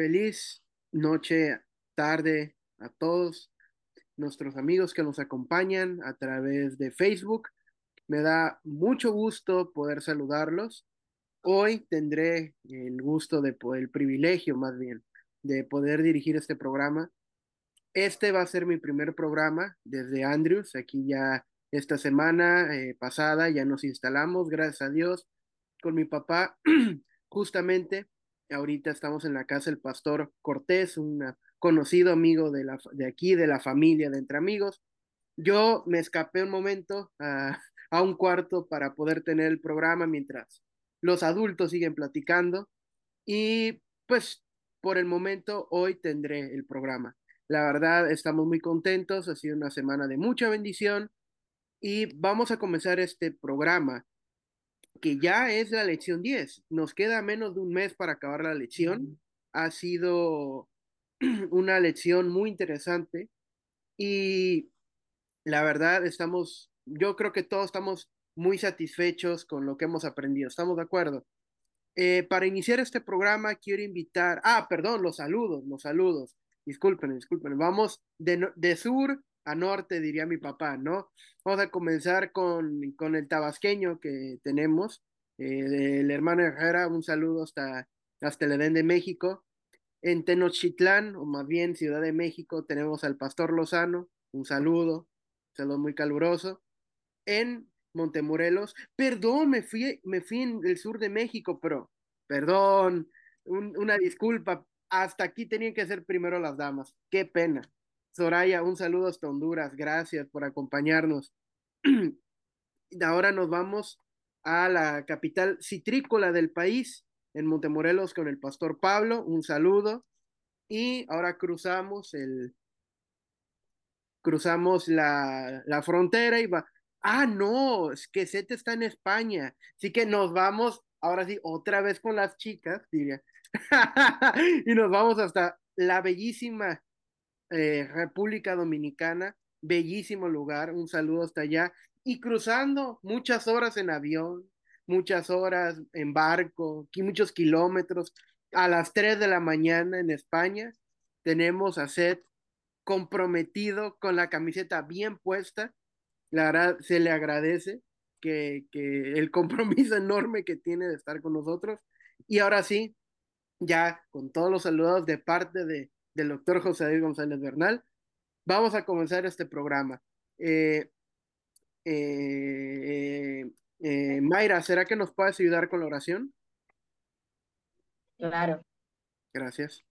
Feliz noche, tarde a todos nuestros amigos que nos acompañan a través de Facebook. Me da mucho gusto poder saludarlos. Hoy tendré el gusto de el privilegio más bien, de poder dirigir este programa. Este va a ser mi primer programa desde Andrews. Aquí ya esta semana eh, pasada ya nos instalamos, gracias a Dios, con mi papá. Justamente ahorita estamos en la casa del pastor Cortés, un conocido amigo de, aquí, de la familia, de entre amigos. Yo me escapé un momento a, a un cuarto para poder tener el programa mientras los adultos siguen platicando y pues por el momento hoy tendré el programa. La verdad, estamos muy contentos, ha sido una semana de mucha bendición y vamos a comenzar este programa que ya es la lección 10. Nos queda menos de un mes para acabar la lección. Ha sido una lección muy interesante y la verdad estamos, yo creo que todos estamos muy satisfechos con lo que hemos aprendido. ¿Estamos de acuerdo? Eh, para iniciar este programa quiero invitar, ah, perdón, los saludos, los saludos. Disculpen, disculpen. Vamos de, de sur a norte, diría mi papá, ¿no? Vamos a comenzar con, con el tabasqueño que tenemos, eh, del hermano Herrera, un saludo hasta, hasta el Edén de México. En Tenochtitlán, o más bien Ciudad de México, tenemos al Pastor Lozano, un saludo, un saludo muy caluroso. En Montemorelos, perdón, me fui, me fui en el sur de México, pero perdón, una disculpa, hasta aquí tenían que ser primero las damas, qué pena. Soraya, un saludo hasta Honduras, gracias por acompañarnos. Ahora nos vamos a la capital citrícola del país, en Montemorelos, con el pastor Pablo, un saludo. Y ahora cruzamos el, cruzamos la, la frontera y va, ah, no, es que Sete está en España, así que nos vamos, ahora sí, otra vez con las chicas, diría, y nos vamos hasta la bellísima eh, República Dominicana, bellísimo lugar, un saludo hasta allá, y cruzando muchas horas en avión, muchas horas en barco, muchos kilómetros, a las 3 de la mañana en España, tenemos a Seth comprometido con la camiseta bien puesta, la verdad se le agradece que, que el compromiso enorme que tiene de estar con nosotros, y ahora sí, ya con todos los saludos de parte de del doctor José David González Bernal. Vamos a comenzar este programa. Eh, eh, eh, Mayra, ¿será que nos puedes ayudar con la oración? Claro. Gracias.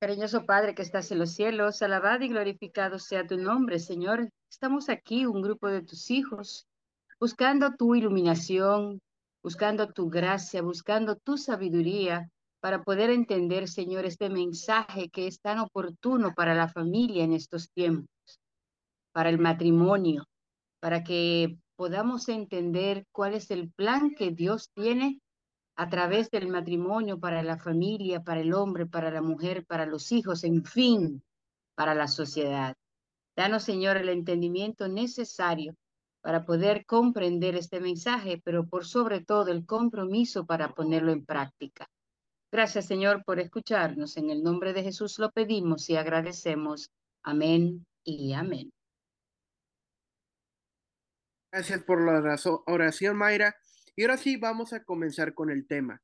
Cariñoso Padre que estás en los cielos, alabado y glorificado sea tu nombre, Señor. Estamos aquí, un grupo de tus hijos, buscando tu iluminación, buscando tu gracia, buscando tu sabiduría para poder entender, Señor, este mensaje que es tan oportuno para la familia en estos tiempos, para el matrimonio, para que podamos entender cuál es el plan que Dios tiene a través del matrimonio para la familia, para el hombre, para la mujer, para los hijos, en fin, para la sociedad. Danos, Señor, el entendimiento necesario para poder comprender este mensaje, pero por sobre todo el compromiso para ponerlo en práctica. Gracias, Señor, por escucharnos. En el nombre de Jesús lo pedimos y agradecemos. Amén y amén. Gracias por la oración, Mayra. Y ahora sí, vamos a comenzar con el tema.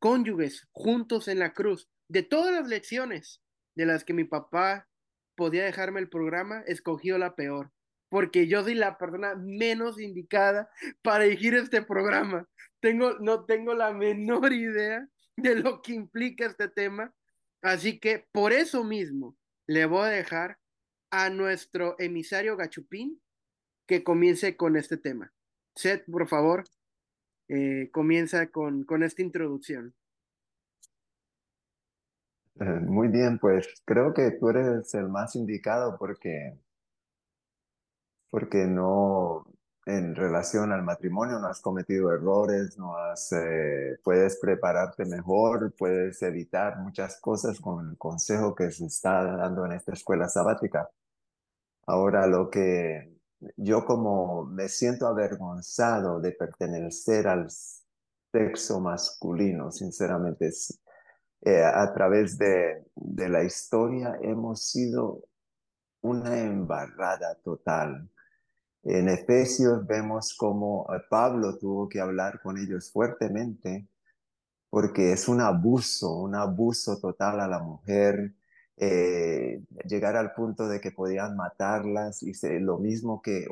Cónyuges juntos en la cruz. De todas las lecciones de las que mi papá podía dejarme el programa, escogió la peor porque yo soy la persona menos indicada para dirigir este programa. Tengo, no tengo la menor idea de lo que implica este tema, así que por eso mismo le voy a dejar a nuestro emisario Gachupín que comience con este tema. Seth, por favor, eh, comienza con, con esta introducción. Eh, muy bien, pues creo que tú eres el más indicado porque porque no, en relación al matrimonio no has cometido errores, no has, eh, puedes prepararte mejor, puedes evitar muchas cosas con el consejo que se está dando en esta escuela sabática. Ahora, lo que yo como me siento avergonzado de pertenecer al, sexo masculino, sinceramente. Eh, a través de, de la historia hemos sido una embarrada total. En Efesios vemos como eh, Pablo tuvo que hablar con ellos fuertemente porque es un abuso, un abuso total a la mujer, eh, llegar al punto de que podían matarlas y lo mismo que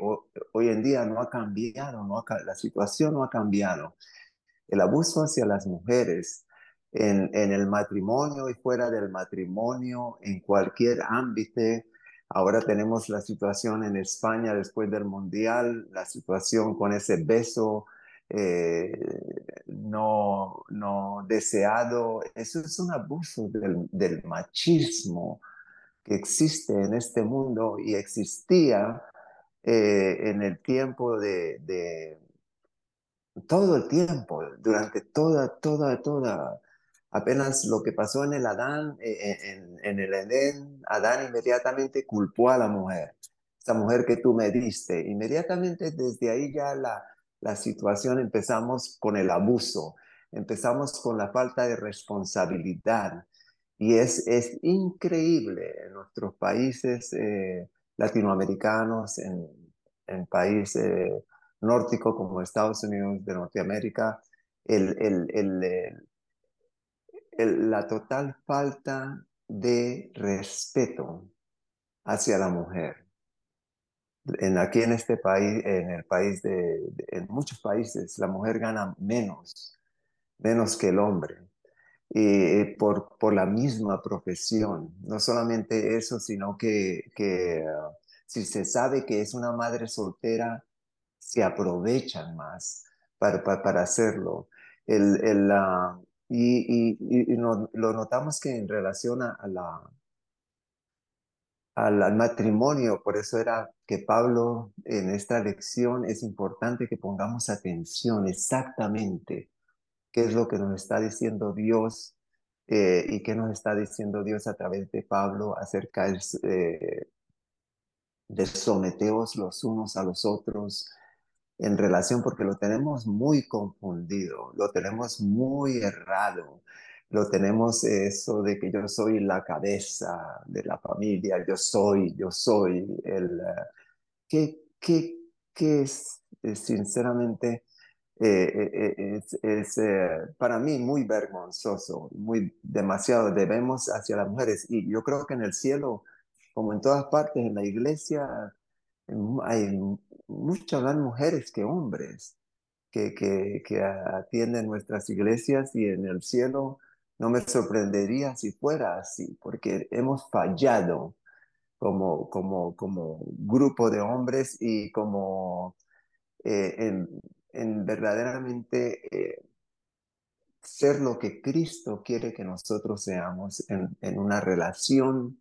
hoy en día no ha cambiado, no la situación no ha cambiado. El abuso hacia las mujeres en el matrimonio y fuera del matrimonio, en cualquier ámbito, Ahora tenemos la situación en España después del Mundial, la situación con ese beso eh, no, no deseado. Eso es un abuso del, machismo que existe en este mundo y existía eh, en el tiempo de, de, todo el tiempo, durante toda, toda, toda Apenas lo que pasó en el Adán, eh, eh, en, el Edén, Adán inmediatamente culpó a la mujer, esa mujer que tú me diste. Inmediatamente desde ahí ya la, la situación empezamos con el abuso, empezamos con la falta de responsabilidad. Y es, es increíble en nuestros países eh, latinoamericanos, en, en países nórdicos como Estados Unidos de Norteamérica, el, el, la total falta de respeto hacia la mujer. En, aquí en este país, en el país de, en muchos países, la mujer gana menos, menos que el hombre, y por, por la misma profesión. No solamente eso, sino que, que uh, si se sabe que es una madre soltera, se aprovechan más para, para, hacerlo. El, el, uh, y, lo notamos que en relación a, la, al, matrimonio, por eso era que Pablo en esta lección es importante que pongamos atención exactamente qué es lo que nos está diciendo Dios eh, y qué nos está diciendo Dios a través de Pablo acerca de, eh, de someteos los unos a los otros, en relación porque lo tenemos muy confundido, lo tenemos muy errado, lo tenemos eso de que yo soy la cabeza de la familia, yo soy, yo soy el... Eh, ¿Qué, qué, es, sinceramente, eh, eh, es, para mí muy vergonzoso, muy demasiado debemos hacia las mujeres. Y yo creo que en el cielo, como en todas partes, en la iglesia, hay muchas más mujeres que hombres que, que, atienden nuestras iglesias y en el cielo no me sorprendería si fuera así, porque hemos fallado como, como, como grupo de hombres y como eh, en, en, verdaderamente eh, ser lo que Cristo quiere que nosotros seamos en, en una relación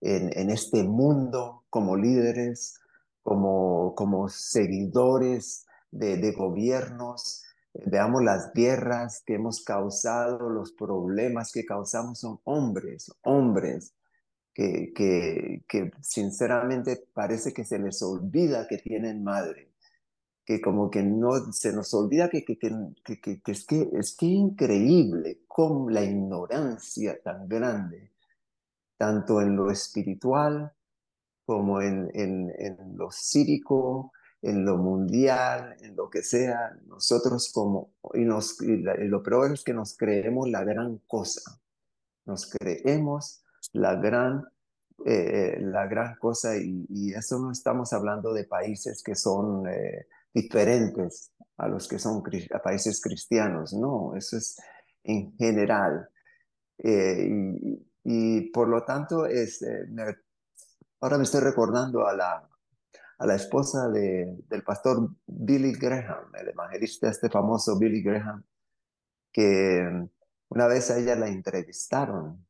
en, en, este mundo como líderes, como, como seguidores de, de gobiernos, veamos las guerras que hemos causado, los problemas que causamos. Son hombres, hombres que, que, que, sinceramente parece que se les olvida que tienen madre, que como que no se nos olvida que, que, que, es que es que increíble con la ignorancia tan grande, tanto en lo espiritual como en, en, en lo cívico, en lo mundial, en lo que sea, nosotros como, y, nos, y, lo peor es que nos creemos la gran cosa, nos creemos la gran, eh, la gran cosa y, y, eso no estamos hablando de países que son eh, diferentes a los que son a países cristianos, no, eso es en general. Eh, y, y, por lo tanto, es, me Ahora me estoy recordando a la, a la esposa de, del pastor Billy Graham, el evangelista este famoso Billy Graham, que una vez a ella la entrevistaron,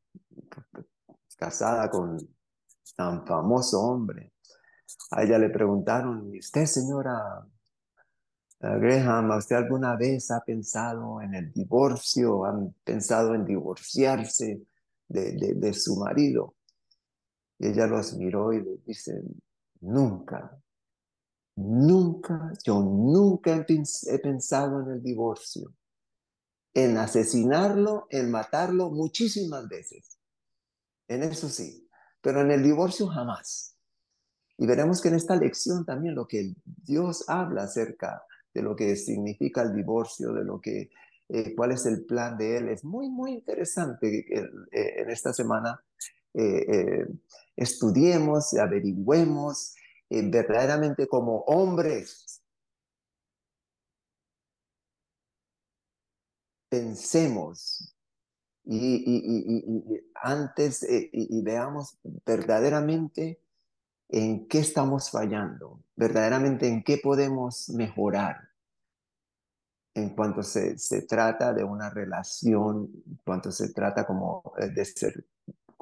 casada con tan famoso hombre. A ella le preguntaron, ¿y usted, señora Graham, usted alguna vez ha pensado en el divorcio? ¿Han pensado en divorciarse de, de su marido? Y ella los miró y le dice, nunca, nunca, yo nunca he pensado en el divorcio. en asesinarlo, en matarlo muchísimas veces. En eso sí, pero en el divorcio jamás. Y veremos que en esta lección también lo que Dios habla acerca de lo que significa el divorcio, de lo que, eh, cuál es el plan de Él, es muy, muy interesante eh, en esta semana. Eh, estudiemos, averigüemos verdaderamente como hombres. Pensemos y, antes y veamos verdaderamente en qué estamos fallando, verdaderamente en qué podemos mejorar en cuanto se, se trata de una relación, en cuanto se trata como eh, de ser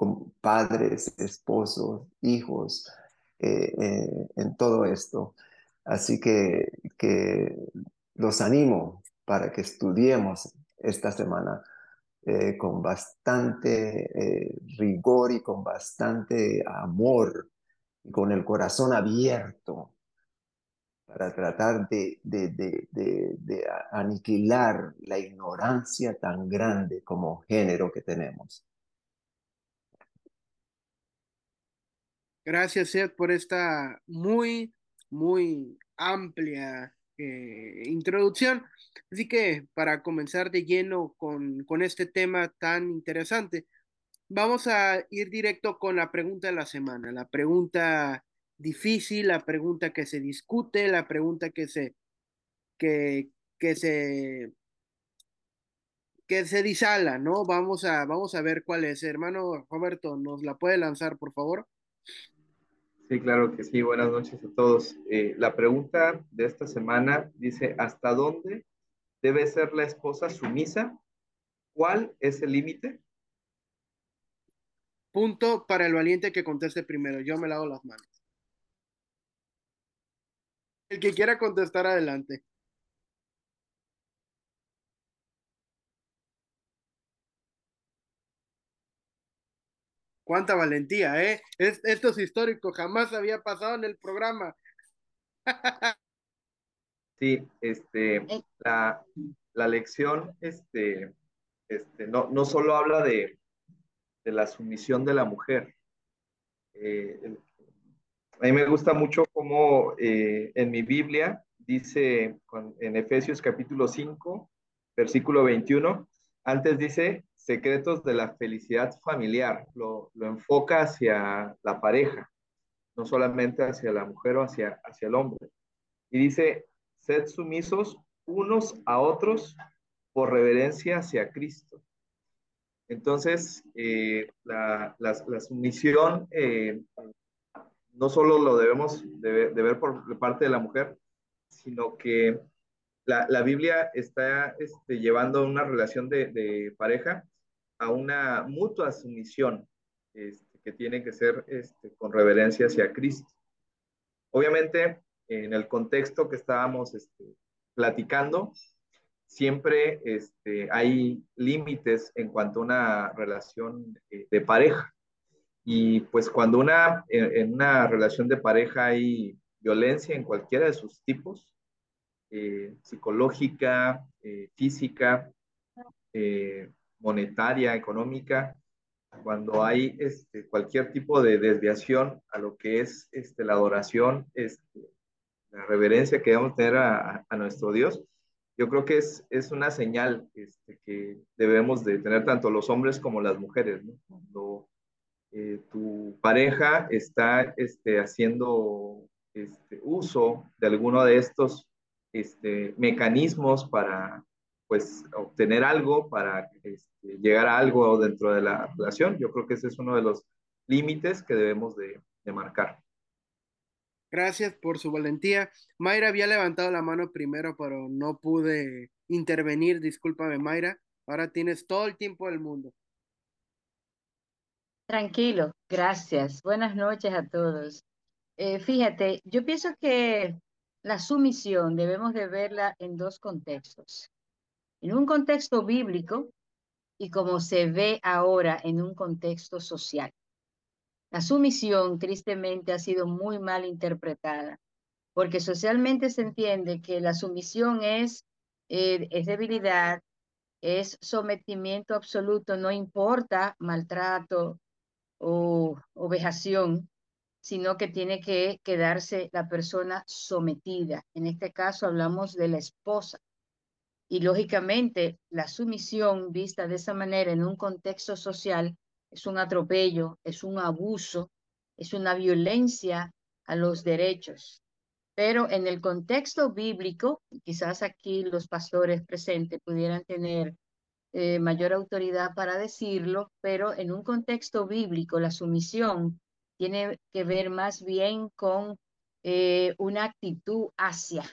como padres, esposos, hijos, eh, eh, en todo esto. Así que, los animo para que estudiemos esta semana con bastante rigor y con bastante amor con el corazón abierto para tratar de, aniquilar la ignorancia tan grande como género que tenemos. Gracias, Seth, por esta muy, muy amplia eh, introducción. Así que para comenzar de lleno con, con este tema tan interesante, Vamos a ir directo con la pregunta de la semana, la pregunta difícil, la pregunta que se discute, la pregunta que se, que, que se, que se disala, ¿no? Vamos a, vamos a ver cuál es. Hermano Roberto, ¿nos la puede lanzar, por favor? Sí, claro que sí. Buenas noches a todos. Eh, la pregunta de esta semana dice, ¿hasta dónde debe ser la esposa sumisa? ¿Cuál es el límite? Punto para el valiente que conteste primero. Yo me lavo las manos. El que quiera contestar, adelante. Cuánta valentía, ¿eh? esto es histórico, jamás había pasado en el programa. Sí, este, la, la lección, este, este, no, no solo habla de, de la sumisión de la mujer. Eh, a mí me gusta mucho cómo eh, en mi Biblia dice en Efesios capítulo 5, versículo 21, antes dice secretos de la felicidad familiar, lo, enfoca hacia la pareja, no solamente hacia la mujer o hacia, hacia el hombre. Y dice, sed sumisos unos a otros por reverencia hacia Cristo. Entonces, eh, la, sumisión eh, no solo lo debemos de, ver por parte de la mujer, sino que la, Biblia está este, llevando una relación de, pareja a una mutua sumisión este, que tiene que ser este, con reverencia hacia Cristo. Obviamente, en el contexto que estábamos platicando, siempre este, hay límites en cuanto a una relación eh, de pareja. Y pues cuando una, en, una relación de pareja hay violencia en cualquiera de sus tipos, eh, psicológica, eh, física, monetaria, económica, cuando hay este, cualquier tipo de desviación a lo que es este, la adoración, este, la reverencia que debemos tener a, a nuestro Dios, yo creo que es, es una señal este, que debemos de tener tanto los hombres como las mujeres. Cuando eh, tu pareja está este, haciendo uso de alguno de estos mecanismos para pues, obtener algo, para este, llegar a algo dentro de la relación, yo creo que ese es uno de los límites que debemos de, de marcar. Gracias por su valentía. Mayra había levantado la mano primero, pero no pude intervenir. Discúlpame, Mayra. Ahora tienes todo el tiempo del mundo. Tranquilo, gracias. Buenas noches a todos. Eh, fíjate, yo pienso que la sumisión debemos de verla en dos contextos. En un contexto bíblico y como se ve ahora en un contexto social. La sumisión, tristemente, ha sido muy mal interpretada, porque socialmente se entiende que la sumisión es, eh, es debilidad, es sometimiento absoluto, no importa maltrato o, o vejación, sino que tiene que quedarse la persona sometida. En este caso hablamos de la esposa. Y lógicamente la sumisión vista de esa manera en un contexto social es un atropello, es un abuso, es una violencia a los derechos. Pero en el contexto bíblico, quizás aquí los pastores presentes pudieran tener eh, mayor autoridad para decirlo, pero en un contexto bíblico la sumisión tiene que ver más bien con eh, una actitud hacia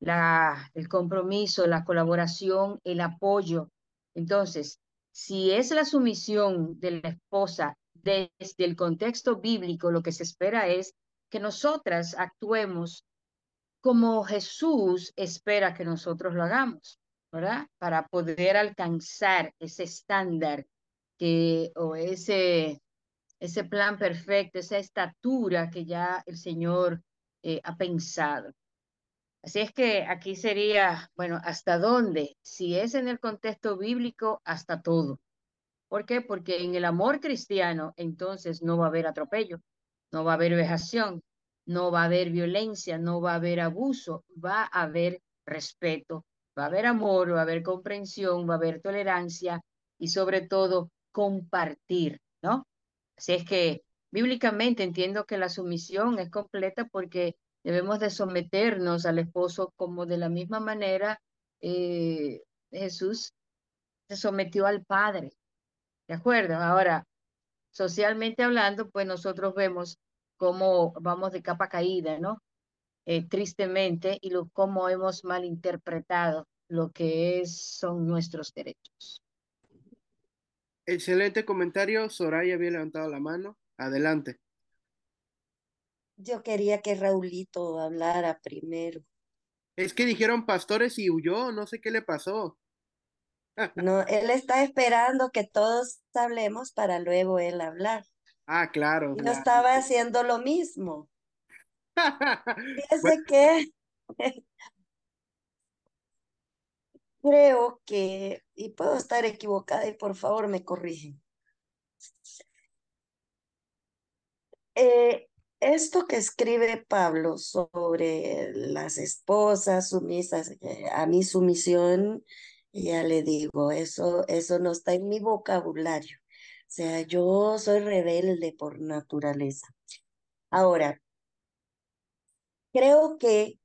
la, el compromiso, la colaboración, el apoyo. Entonces, si es la sumisión de la esposa desde el contexto bíblico, lo que se espera es que nosotras actuemos como Jesús espera que nosotros lo hagamos, ¿verdad? Para poder alcanzar ese estándar que, o ese, ese plan perfecto, esa estatura que ya el Señor eh, ha pensado. Así es que aquí sería, bueno, ¿hasta dónde? Si es en el contexto bíblico, hasta todo. ¿Por qué? Porque en el amor cristiano, entonces no va a haber atropello, no va a haber vejación, no va a haber violencia, no va a haber abuso, va a haber respeto, va a haber amor, va a haber comprensión, va a haber tolerancia y sobre todo compartir, ¿no? Así es que bíblicamente entiendo que la sumisión es completa porque debemos de someternos al esposo como de la misma manera eh, Jesús se sometió al Padre. ¿De acuerdo? Ahora, socialmente hablando, pues nosotros vemos cómo vamos de capa caída, ¿no? Eh, tristemente, y lo, cómo hemos malinterpretado lo que es, son nuestros derechos. Excelente comentario. Soraya había levantado la mano. Adelante. Yo quería que Raulito hablara primero. Es que dijeron pastores y huyó, no sé qué le pasó. No, él está esperando que todos hablemos para luego él hablar. Ah, claro. Yo estaba haciendo lo mismo. Fíjese que creo que, y puedo estar equivocada y por favor me corrigen. Eh, esto que escribe Pablo sobre las esposas sumisas, eh, a mi sumisión, ya le digo, eso, eso no está en mi vocabulario. O sea, yo soy rebelde por naturaleza. Ahora, creo que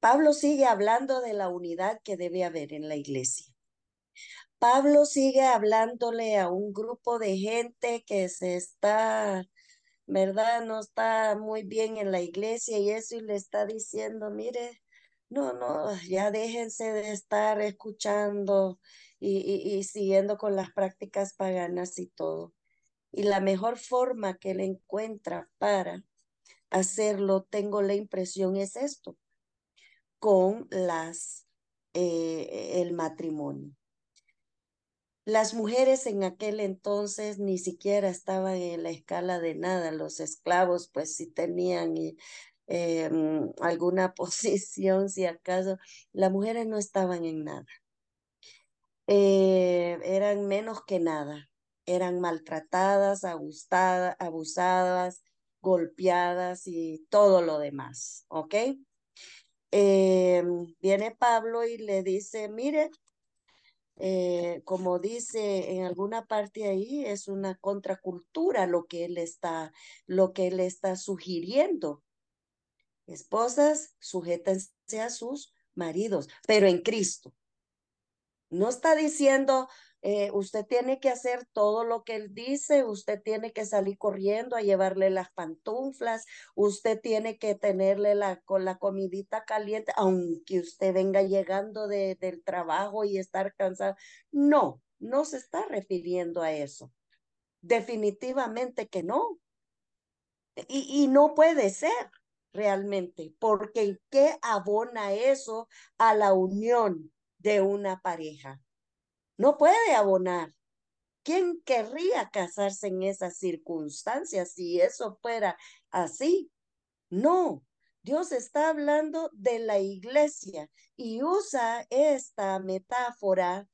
Pablo sigue hablando de la unidad que debe haber en la iglesia. Pablo sigue hablándole a un grupo de gente que se está, ¿verdad? No está muy bien en la iglesia y eso y le está diciendo, mire, no, no, ya déjense de estar escuchando y, siguiendo con las prácticas paganas y todo. Y la mejor forma que él encuentra para hacerlo, tengo la impresión, es esto, con las, eh, el matrimonio. Las mujeres en aquel entonces ni siquiera estaban en la escala de nada. Los esclavos, pues sí tenían mm, alguna posición, si acaso. Las mujeres no estaban en nada. Eh, eran menos que nada, eran maltratadas, abusadas, abusadas, golpeadas y todo lo demás, ¿ok? Eh, viene Pablo y le dice, mire, eh, como dice en alguna parte ahí, es una contracultura lo que él está, lo que él está sugiriendo. Esposas, sujétense a sus maridos, pero en Cristo. No está diciendo, eh, usted tiene que hacer todo lo que él dice, usted tiene que salir corriendo a llevarle las pantuflas, usted tiene que tenerle la, con la comidita caliente, aunque usted venga llegando de, del trabajo y estar cansado. No, no se está refiriendo a eso. Definitivamente que no. Y, y no puede ser realmente, porque ¿qué abona eso a la unión? de una pareja. No puede abonar. ¿Quién querría casarse en esas circunstancias si eso fuera así? No, Dios está hablando de la iglesia y usa esta metáfora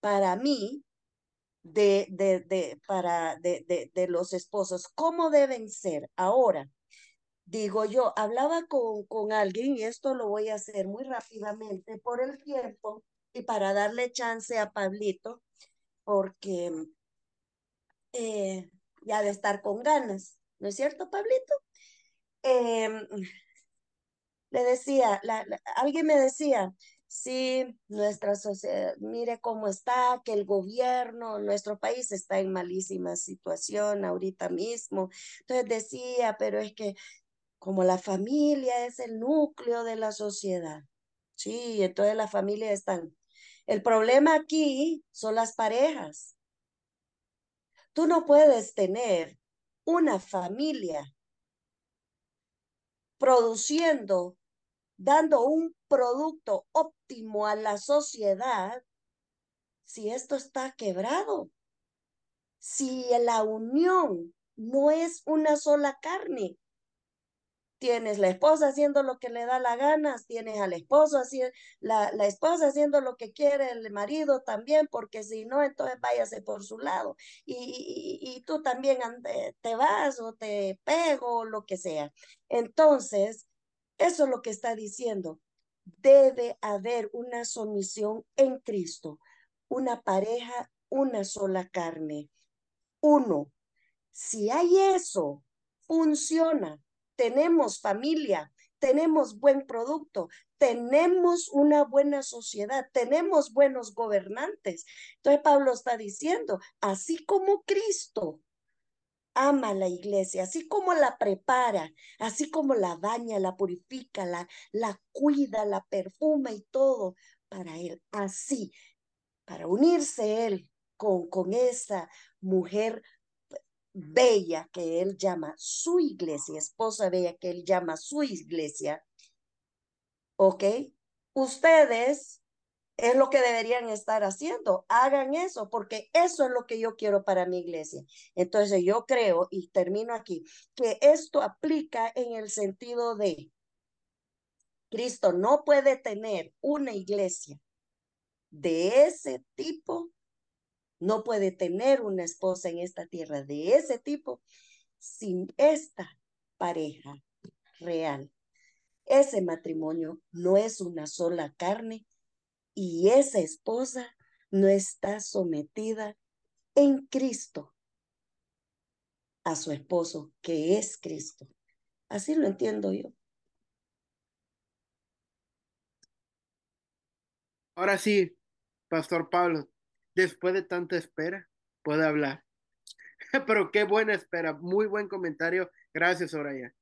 para mí de, de, de, para, de, de, de los esposos. ¿Cómo deben ser? Ahora, digo yo, hablaba con, con alguien y esto lo voy a hacer muy rápidamente por el tiempo y para darle chance a Pablito, porque eh, ya de estar con ganas, ¿no es cierto, Pablito? Eh, le decía, alguien me decía, sí, nuestra sociedad, mire cómo está, que el gobierno, nuestro país está en malísima situación ahorita mismo. Entonces decía, pero es que como la familia es el núcleo de la sociedad, sí, entonces la familia están. El problema aquí son las parejas. Tú no puedes tener una familia produciendo, dando un producto óptimo a la sociedad si esto está quebrado. Si la unión no es una sola carne, tienes la esposa haciendo lo que le da la gana, tienes al esposo haciendo, la, la esposa haciendo lo que quiere el marido también, porque si no, entonces váyase por su lado. Y, y, y tú también te vas o te pego o lo que sea. Entonces, eso es lo que está diciendo. Debe haber una sumisión en Cristo, una pareja, una sola carne. Uno, si hay eso, funciona tenemos familia, tenemos buen producto, tenemos una buena sociedad, tenemos buenos gobernantes. Entonces Pablo está diciendo, así como Cristo ama la iglesia, así como la prepara, así como la baña, la purifica, la, la cuida, la perfuma y todo para él, así, para unirse él con, con esa mujer bella que él llama su iglesia, esposa bella que él llama su iglesia, ¿ok? Ustedes es lo que deberían estar haciendo. Hagan eso, porque eso es lo que yo quiero para mi iglesia. Entonces yo creo, y termino aquí, que esto aplica en el sentido de Cristo no puede tener una iglesia de ese tipo no puede tener una esposa en esta tierra de ese tipo sin esta pareja real. Ese matrimonio no es una sola carne y esa esposa no está sometida en Cristo a su esposo, que es Cristo. Así lo entiendo yo. Ahora sí, Pastor Pablo, después de tanta espera, puede hablar. Pero qué buena espera, muy buen comentario. Gracias, Soraya.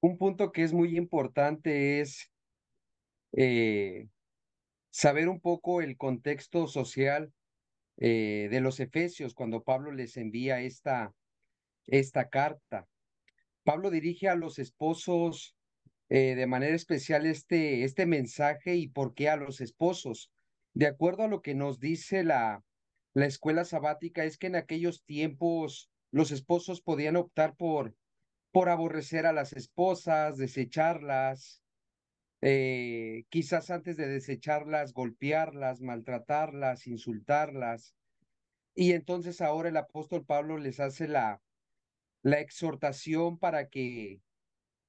Un punto que es muy importante es eh, saber un poco el contexto social eh, de los efesios cuando Pablo les envía esta, esta carta. Pablo dirige a los esposos eh, de manera especial este, este mensaje y por qué a los esposos. De acuerdo a lo que nos dice la, la escuela sabática, es que en aquellos tiempos los esposos podían optar por, por aborrecer a las esposas, desecharlas, eh, quizás antes de desecharlas, golpearlas, maltratarlas, insultarlas. Y entonces ahora el apóstol Pablo les hace la, la exhortación para que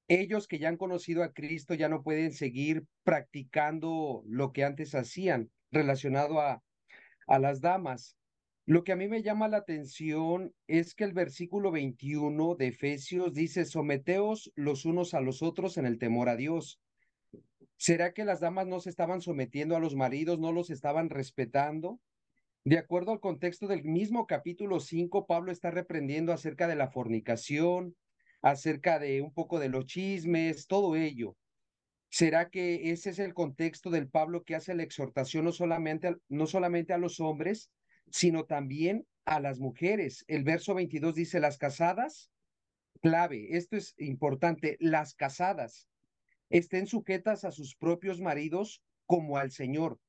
ellos que ya han conocido a Cristo ya no pueden seguir practicando lo que antes hacían relacionado a, a las damas. Lo que a mí me llama la atención es que el versículo 21 de Efesios dice, someteos los unos a los otros en el temor a Dios. ¿Será que las damas no se estaban sometiendo a los maridos, no los estaban respetando? De acuerdo al contexto del mismo capítulo 5, Pablo está reprendiendo acerca de la fornicación, acerca de un poco de los chismes, todo ello. ¿Será que ese es el contexto del Pablo que hace la exhortación no solamente, no solamente a los hombres, sino también a las mujeres? El verso 22 dice, las casadas, clave, esto es importante, las casadas estén sujetas a sus propios maridos como al Señor,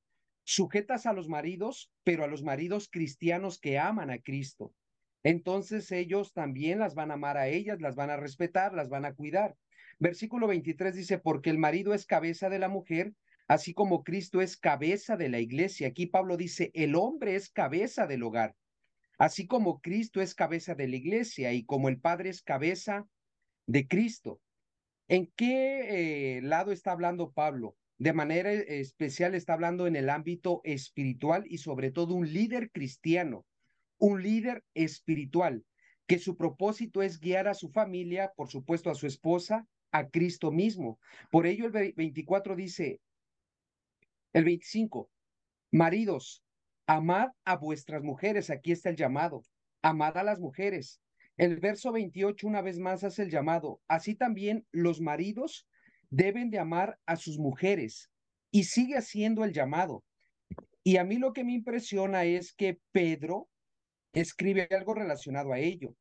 sujetas a los maridos, pero a los maridos cristianos que aman a Cristo. Entonces ellos también las van a amar a ellas, las van a respetar, las van a cuidar. Versículo 23 dice, porque el marido es cabeza de la mujer, así como Cristo es cabeza de la iglesia. Aquí Pablo dice, el hombre es cabeza del hogar, así como Cristo es cabeza de la iglesia y como el Padre es cabeza de Cristo. ¿En qué eh, lado está hablando Pablo? De manera especial está hablando en el ámbito espiritual y sobre todo un líder cristiano, un líder espiritual, que su propósito es guiar a su familia, por supuesto a su esposa, a Cristo mismo. Por ello el 24 dice, el 25, maridos, amad a vuestras mujeres, aquí está el llamado, amad a las mujeres. El verso 28 una vez más hace el llamado, así también los maridos deben de amar a sus mujeres y sigue haciendo el llamado. Y a mí lo que me impresiona es que Pedro escribe algo relacionado a ello.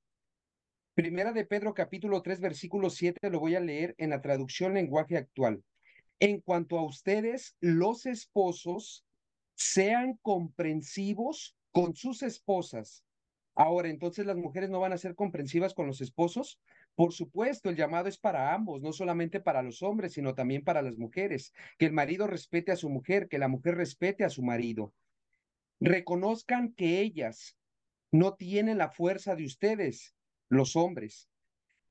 Primera de Pedro capítulo 3 versículo 7 lo voy a leer en la traducción lenguaje actual. En cuanto a ustedes, los esposos, sean comprensivos con sus esposas. Ahora, entonces las mujeres no van a ser comprensivas con los esposos. Por supuesto, el llamado es para ambos, no solamente para los hombres, sino también para las mujeres. Que el marido respete a su mujer, que la mujer respete a su marido. Reconozcan que ellas no tienen la fuerza de ustedes, los hombres,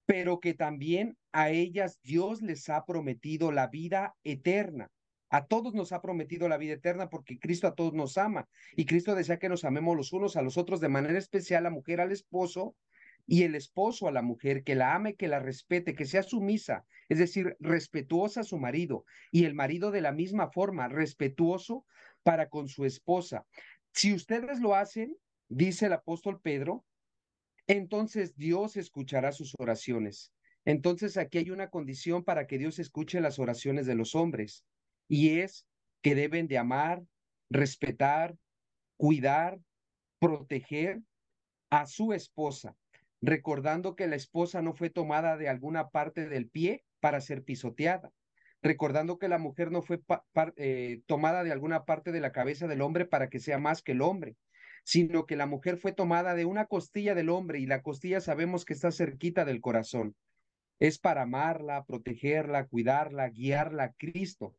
pero que también a ellas Dios les ha prometido la vida eterna. A todos nos ha prometido la vida eterna porque Cristo a todos nos ama y Cristo desea que nos amemos los unos a los otros de manera especial, la mujer al esposo y el esposo a la mujer, que la ame, que la respete, que sea sumisa, es decir, respetuosa a su marido, y el marido de la misma forma, respetuoso para con su esposa. Si ustedes lo hacen, dice el apóstol Pedro, entonces Dios escuchará sus oraciones. Entonces aquí hay una condición para que Dios escuche las oraciones de los hombres, y es que deben de amar, respetar, cuidar, proteger a su esposa recordando que la esposa no fue tomada de alguna parte del pie para ser pisoteada, recordando que la mujer no fue eh, tomada de alguna parte de la cabeza del hombre para que sea más que el hombre, sino que la mujer fue tomada de una costilla del hombre y la costilla sabemos que está cerquita del corazón. Es para amarla, protegerla, cuidarla, guiarla a Cristo.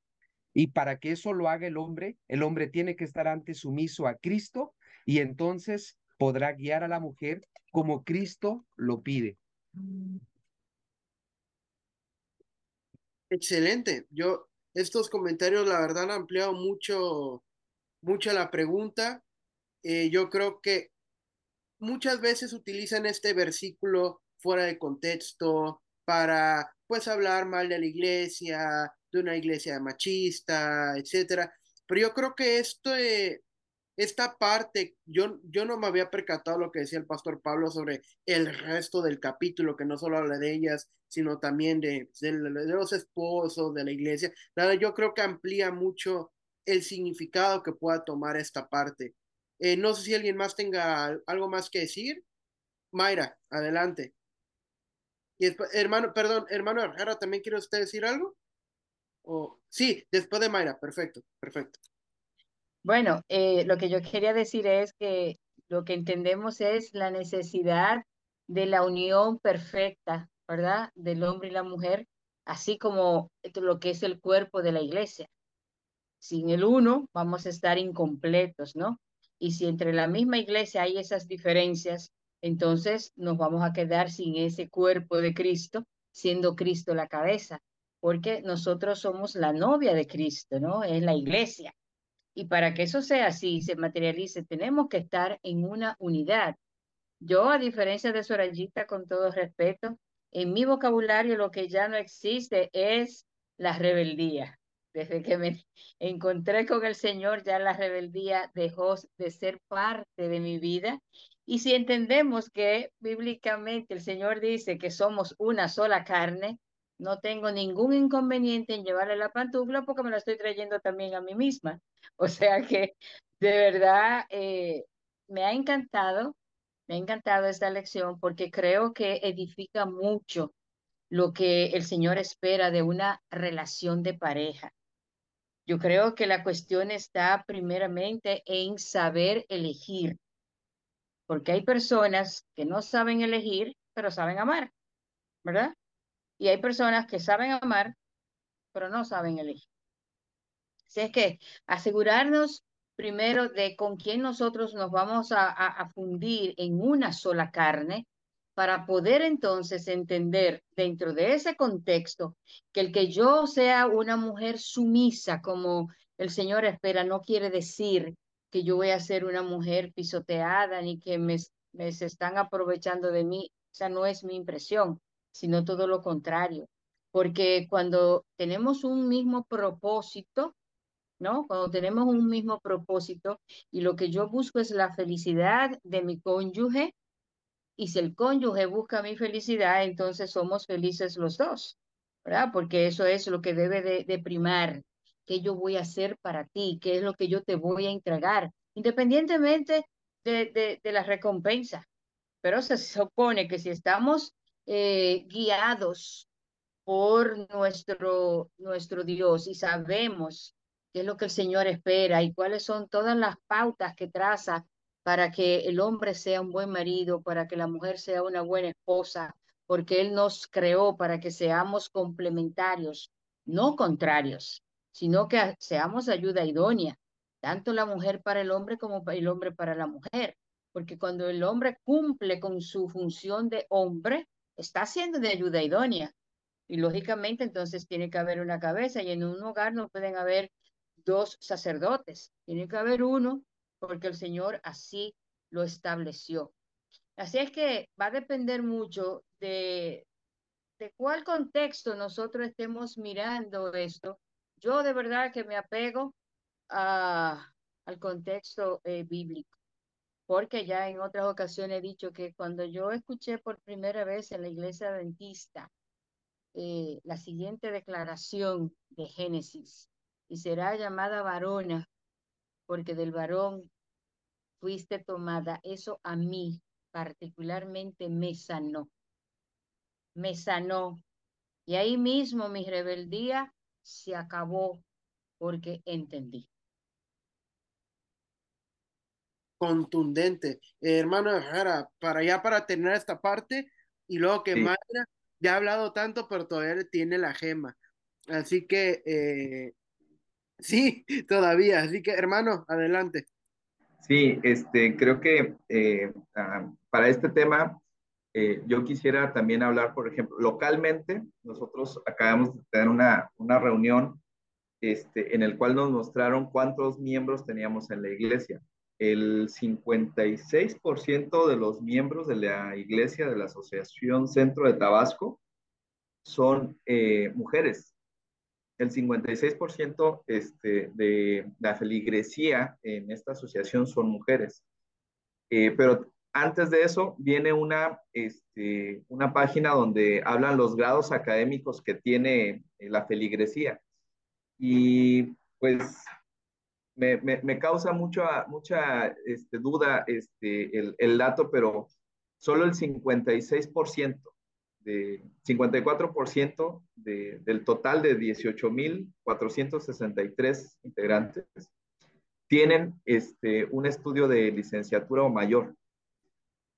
Y para que eso lo haga el hombre, el hombre tiene que estar antes sumiso a Cristo y entonces podrá guiar a la mujer como Cristo lo pide. Excelente. Yo, estos comentarios, la verdad, han ampliado mucho, mucho la pregunta. Eh, yo creo que muchas veces utilizan este versículo fuera de contexto para, pues, hablar mal de la iglesia, de una iglesia machista, etcétera. Pero yo creo que esto, eh, esta parte, yo, yo no me había percatado lo que decía el pastor Pablo sobre el resto del capítulo, que no solo habla de ellas, sino también de, de, los esposos, de la iglesia. Yo creo que amplía mucho el significado que pueda tomar esta parte. Eh, no sé si alguien más tenga algo más que decir. Mayra, adelante. Y después, hermano, perdón, hermano Herrera, ¿también quiere usted decir algo? Sí, después de Mayra, perfecto, perfecto. Bueno, eh, lo que yo quería decir es que lo que entendemos es la necesidad de la unión perfecta, ¿verdad? Del hombre y la mujer, así como lo que es el cuerpo de la iglesia. Sin el uno vamos a estar incompletos, ¿no? Y si entre la misma iglesia hay esas diferencias, entonces nos vamos a quedar sin ese cuerpo de Cristo, siendo Cristo la cabeza, porque nosotros somos la novia de Cristo, ¿no? Es la iglesia. Y para que eso sea así, se materialice, tenemos que estar en una unidad. Yo, a diferencia de Sorayita, con todo respeto, en mi vocabulario lo que ya no existe es la rebeldía. Desde que me encontré con el Señor, ya la rebeldía dejó de ser parte de mi vida. Y si entendemos que bíblicamente el Señor dice que somos una sola carne, no tengo ningún inconveniente en llevarle la pantufla porque me la estoy trayendo también a mí misma. O sea que de verdad eh, me ha encantado, me ha encantado esta lección porque creo que edifica mucho lo que el Señor espera de una relación de pareja. Yo creo que la cuestión está primeramente en saber elegir. porque hay personas que no saben elegir, pero saben amar, ¿verdad? Y hay personas que saben amar, pero no saben elegir. Así es que asegurarnos primero de con quién nosotros nos vamos a, fundir en una sola carne para poder entonces entender dentro de ese contexto que el que yo sea una mujer sumisa como el Señor espera no quiere decir que yo voy a ser una mujer pisoteada ni que me, se están aprovechando de mí. O sea, no es mi impresión, sino todo lo contrario. Porque cuando tenemos un mismo propósito, ¿no? Cuando tenemos un mismo propósito y lo que yo busco es la felicidad de mi cónyuge, y si el cónyuge busca mi felicidad, entonces somos felices los dos, ¿verdad? Porque eso es lo que debe de, primar, qué yo voy a hacer para ti, qué es lo que yo te voy a entregar, independientemente de, de, la recompensa. Pero se supone que si estamos eh, guiados por nuestro, nuestro Dios y sabemos qué es lo que el Señor espera y cuáles son todas las pautas que traza para que el hombre sea un buen marido, para que la mujer sea una buena esposa, porque Él nos creó para que seamos complementarios, no contrarios, sino que seamos ayuda idónea, tanto la mujer para el hombre como el hombre para la mujer, porque cuando el hombre cumple con su función de hombre, está siendo de ayuda idónea. Y lógicamente entonces tiene que haber una cabeza y en un hogar no pueden haber dos sacerdotes, tiene que haber uno porque el Señor así lo estableció. Así es que va a depender mucho de, de cuál contexto nosotros estemos mirando esto. Yo de verdad que me apego a, al contexto eh, bíblico, porque ya en otras ocasiones he dicho que cuando yo escuché por primera vez en la iglesia adventista eh, la siguiente declaración de Génesis, y será llamada varona, porque del varón fuiste tomada. Eso a mí particularmente me sanó. Me sanó. Y ahí mismo mi rebeldía se acabó porque entendí. Contundente. hermano para allá para terminar esta parte y luego que ya ha hablado tanto, pero todavía tiene la gema. Así que eh, Sí, todavía. Así que, hermano, adelante. Sí, este, creo que eh, ah, para este tema eh, yo quisiera también hablar, por ejemplo, localmente, nosotros acabamos de tener una, una reunión este, en el cual nos mostraron cuántos miembros teníamos en la iglesia. El 56% de los miembros de la iglesia de la Asociación Centro de Tabasco son eh, mujeres el 56% este, de la feligresía en esta asociación son mujeres. Eh, pero antes de eso viene una, este, una página donde hablan los grados académicos que tiene eh, la feligresía. Y pues me, me, causa mucha, mucha este, duda este, el, el dato, pero solo el 56% de 54% de, del total de 18.463 integrantes tienen este, un estudio de licenciatura o mayor.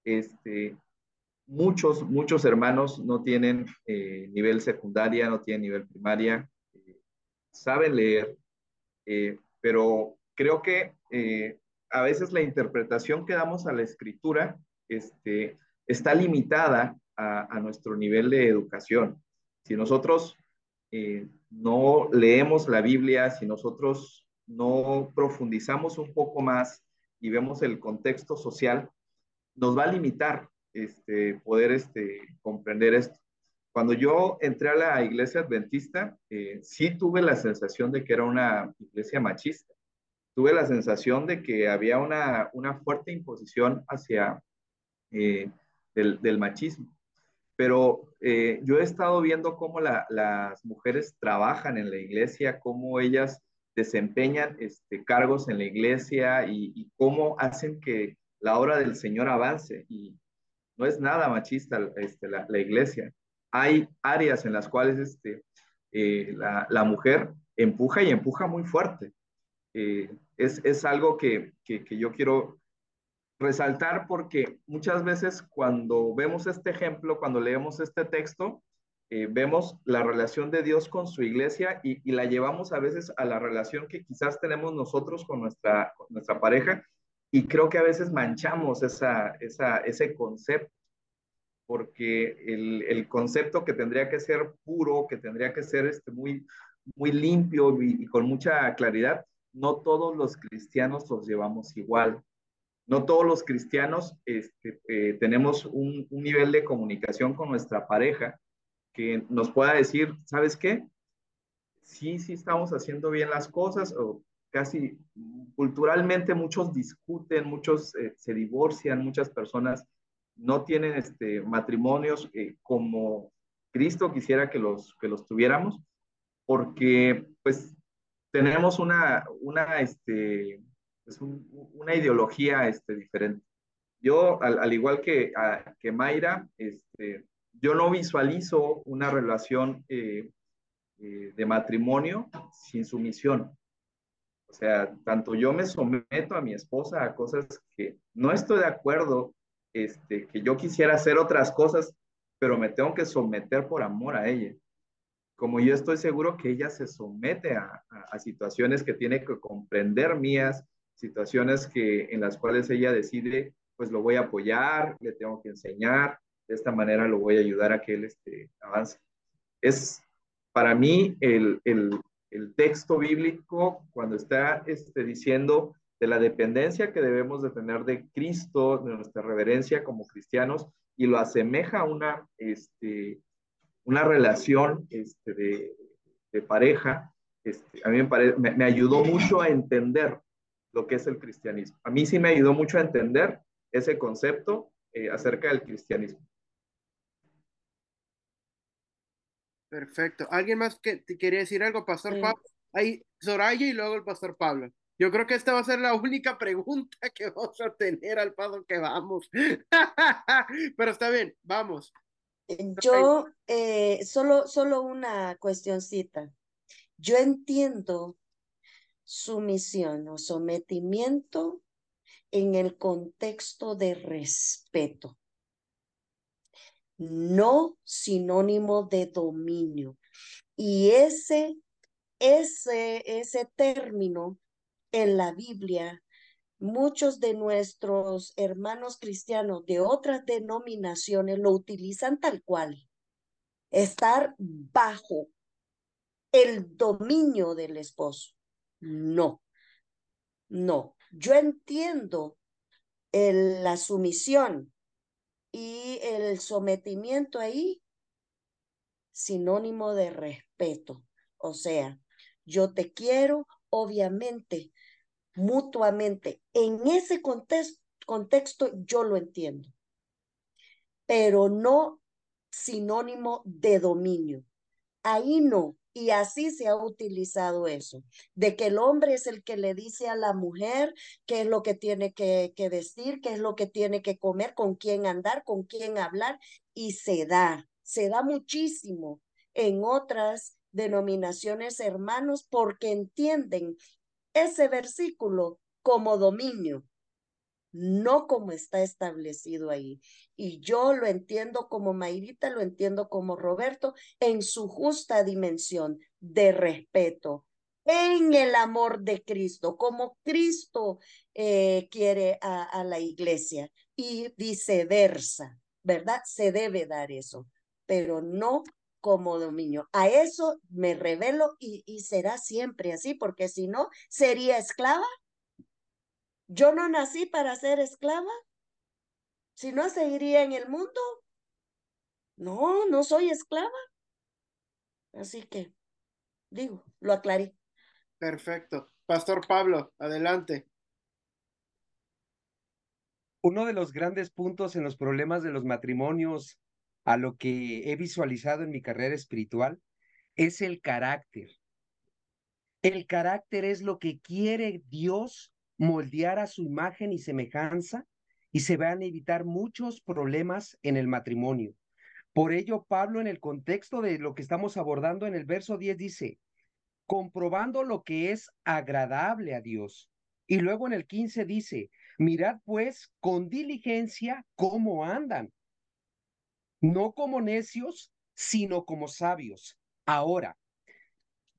Este, muchos, muchos hermanos no tienen eh, nivel secundaria, no tienen nivel primaria, eh, saben leer, eh, pero creo que a veces la interpretación que damos a la escritura este, está limitada a, nuestro nivel de educación. Si nosotros eh, no leemos la Biblia, si nosotros no profundizamos un poco más y vemos el contexto social, nos va a limitar este, poder este, comprender esto. Cuando yo entré a la iglesia adventista, eh, sí tuve la sensación de que era una iglesia machista. Tuve la sensación de que había una, una fuerte imposición hacia eh, del, del, machismo pero eh, yo he estado viendo cómo las mujeres trabajan en la iglesia, cómo ellas desempeñan este, cargos en la iglesia y, cómo hacen que la obra del Señor avance. Y no es nada machista este, la, iglesia. Hay áreas en las cuales este, eh, la, mujer empuja y empuja muy fuerte. Eh, es, es, algo que, que, que yo quiero resaltar porque muchas veces cuando vemos este ejemplo, cuando leemos este texto, eh, vemos la relación de Dios con su iglesia y, la llevamos a veces a la relación que quizás tenemos nosotros con nuestra, nuestra pareja y creo que a veces manchamos esa, esa, ese concepto porque el, el, concepto que tendría que ser puro, que tendría que ser este, muy, muy limpio y, con mucha claridad, no todos los cristianos los llevamos igual. No todos los cristianos este, eh, tenemos un, un, nivel de comunicación con nuestra pareja que nos pueda decir, ¿sabes qué? Sí, sí estamos haciendo bien las cosas o casi culturalmente muchos discuten, muchos eh, se divorcian, muchas personas no tienen este, matrimonios eh, como Cristo quisiera que los, que los tuviéramos, porque pues tenemos una, una, este, pues, una ideología este, diferente. Yo, al, igual que, que Mayra, este, yo no visualizo una relación eh, eh, de matrimonio sin sumisión. O sea, tanto yo me someto a mi esposa a cosas que no estoy de acuerdo, este, que yo quisiera hacer otras cosas, pero me tengo que someter por amor a ella. Como yo estoy seguro que ella se somete a, a, situaciones que tiene que comprender mías, situaciones que, en las cuales ella decide, pues lo voy a apoyar, le tengo que enseñar, de esta manera lo voy a ayudar a que él este, avance. Es para mí el, el, el texto bíblico cuando está este, diciendo de la dependencia que debemos de tener de Cristo, de nuestra reverencia como cristianos, y lo asemeja a una, este, una relación este, de, de pareja, este, a mí me, me, ayudó mucho a entender lo que es el cristianismo. A mí sí me ayudó mucho a entender ese concepto eh, acerca del cristianismo. Perfecto. ¿Alguien más que te quería decir algo, Pastor Pablo? Ahí, Soraya y luego el Pastor Pablo. Yo creo que esta va a ser la única pregunta que vamos a tener al paso que vamos. Pero está bien, vamos. Yo, eh, solo, solo una cuestioncita. Yo entiendo sumisión o sometimiento en el contexto de respeto no sinónimo de dominio. Y ese, ese, ese término en la Biblia, muchos de nuestros hermanos cristianos de otras denominaciones lo utilizan tal cual. Estar bajo el dominio del esposo. No, no. Yo entiendo la sumisión y el sometimiento ahí, sinónimo de respeto. O sea, yo te quiero, obviamente, mutuamente. En ese contexto yo lo entiendo, pero no sinónimo de dominio. Ahí no. Y así se ha utilizado eso, de que el hombre es el que le dice a la mujer qué es lo que tiene que, que vestir, qué es lo que tiene que comer, con quién andar, con quién hablar, y se da, se da muchísimo en otras denominaciones hermanos porque entienden ese versículo como dominio no como está establecido ahí. Y yo lo entiendo como Mayrita, lo entiendo como Roberto, en su justa dimensión de respeto, en el amor de Cristo, como Cristo eh, quiere a, la iglesia y viceversa, ¿verdad? Se debe dar eso, pero no como dominio. A eso me revelo y, y será siempre así, porque si no, sería esclava yo no nací para ser esclava. Si no, seguiría en el mundo. No, no soy esclava. Así que, digo, lo aclaré. Perfecto. Pastor Pablo, adelante. Uno de los grandes puntos en los problemas de los matrimonios, a lo que he visualizado en mi carrera espiritual, es el carácter. El carácter es lo que quiere Dios moldear a su imagen y semejanza y se van a evitar muchos problemas en el matrimonio. Por ello, Pablo, en el contexto de lo que estamos abordando en el verso 10, dice, comprobando lo que es agradable a Dios. Y luego en el 15 dice, Mirad pues con diligencia cómo andan, no como necios, sino como sabios. Ahora,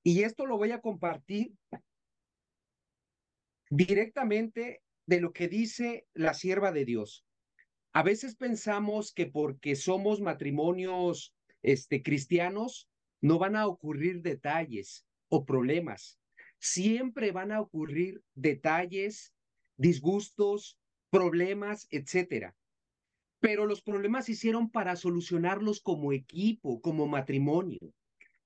y esto lo voy a compartir directamente de lo que dice la sierva de Dios. A veces pensamos que porque somos matrimonios este, cristianos, no van a ocurrir detalles o problemas. Siempre van a ocurrir detalles, disgustos, problemas, etcétera. Pero los problemas se hicieron para solucionarlos como equipo, como matrimonio.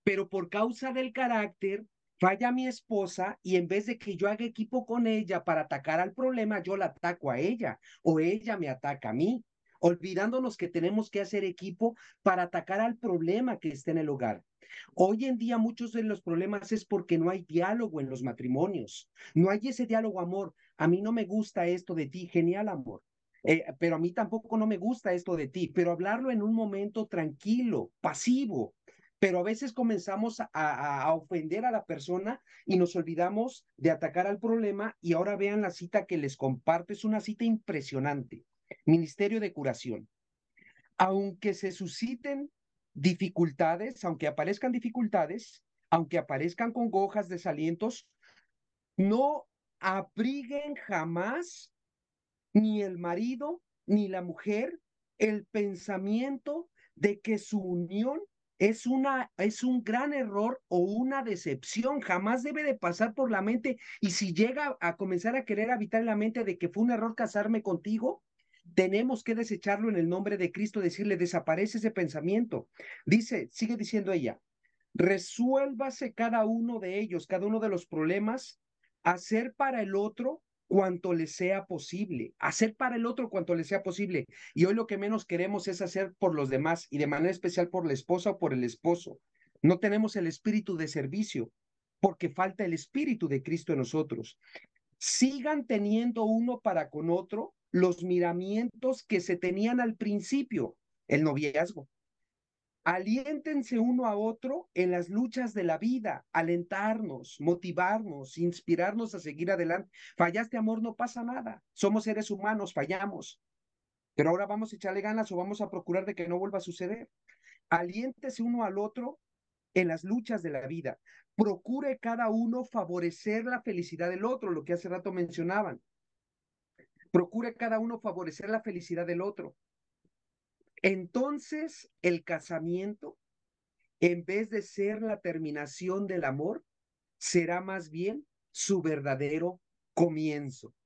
Pero por causa del carácter, falla mi esposa y en vez de que yo haga equipo con ella para atacar al problema, yo la ataco a ella o ella me ataca a mí, olvidándonos que tenemos que hacer equipo para atacar al problema que está en el hogar. Hoy en día muchos de los problemas es porque no hay diálogo en los matrimonios, no hay ese diálogo amor. A mí no me gusta esto de ti, genial amor. Eh, pero a mí tampoco no me gusta esto de ti, pero hablarlo en un momento tranquilo, pasivo, pero a veces comenzamos a, ofender a la persona y nos olvidamos de atacar al problema y ahora vean la cita que les comparto, es una cita impresionante. Ministerio de Curación. Aunque se susciten dificultades, aunque aparezcan dificultades, aunque aparezcan congojas, desalientos, no abriguen jamás ni el marido ni la mujer el pensamiento de que su unión es, una, es un gran error o una decepción. Jamás debe de pasar por la mente. Y si llega a comenzar a querer habitar en la mente de que fue un error casarme contigo, tenemos que desecharlo en el nombre de Cristo, decirle, desaparece ese pensamiento. Dice, sigue diciendo ella, resuélvase cada uno de ellos, cada uno de los problemas, hacer para el otro cuanto le sea posible, hacer para el otro cuanto le sea posible. Y hoy lo que menos queremos es hacer por los demás y de manera especial por la esposa o por el esposo. No tenemos el espíritu de servicio porque falta el espíritu de Cristo en nosotros. Sigan teniendo uno para con otro los miramientos que se tenían al principio, el noviazgo. Aliéntense uno a otro en las luchas de la vida, alentarnos, motivarnos, inspirarnos a seguir adelante. Fallaste, amor, no pasa nada. Somos seres humanos, fallamos. Pero ahora vamos a echarle ganas o vamos a procurar de que no vuelva a suceder. Aliéntese uno al otro en las luchas de la vida. Procure cada uno favorecer la felicidad del otro, lo que hace rato mencionaban. Procure cada uno favorecer la felicidad del otro. Entonces, el casamiento, en vez de ser la terminación del amor, será más bien su verdadero comienzo.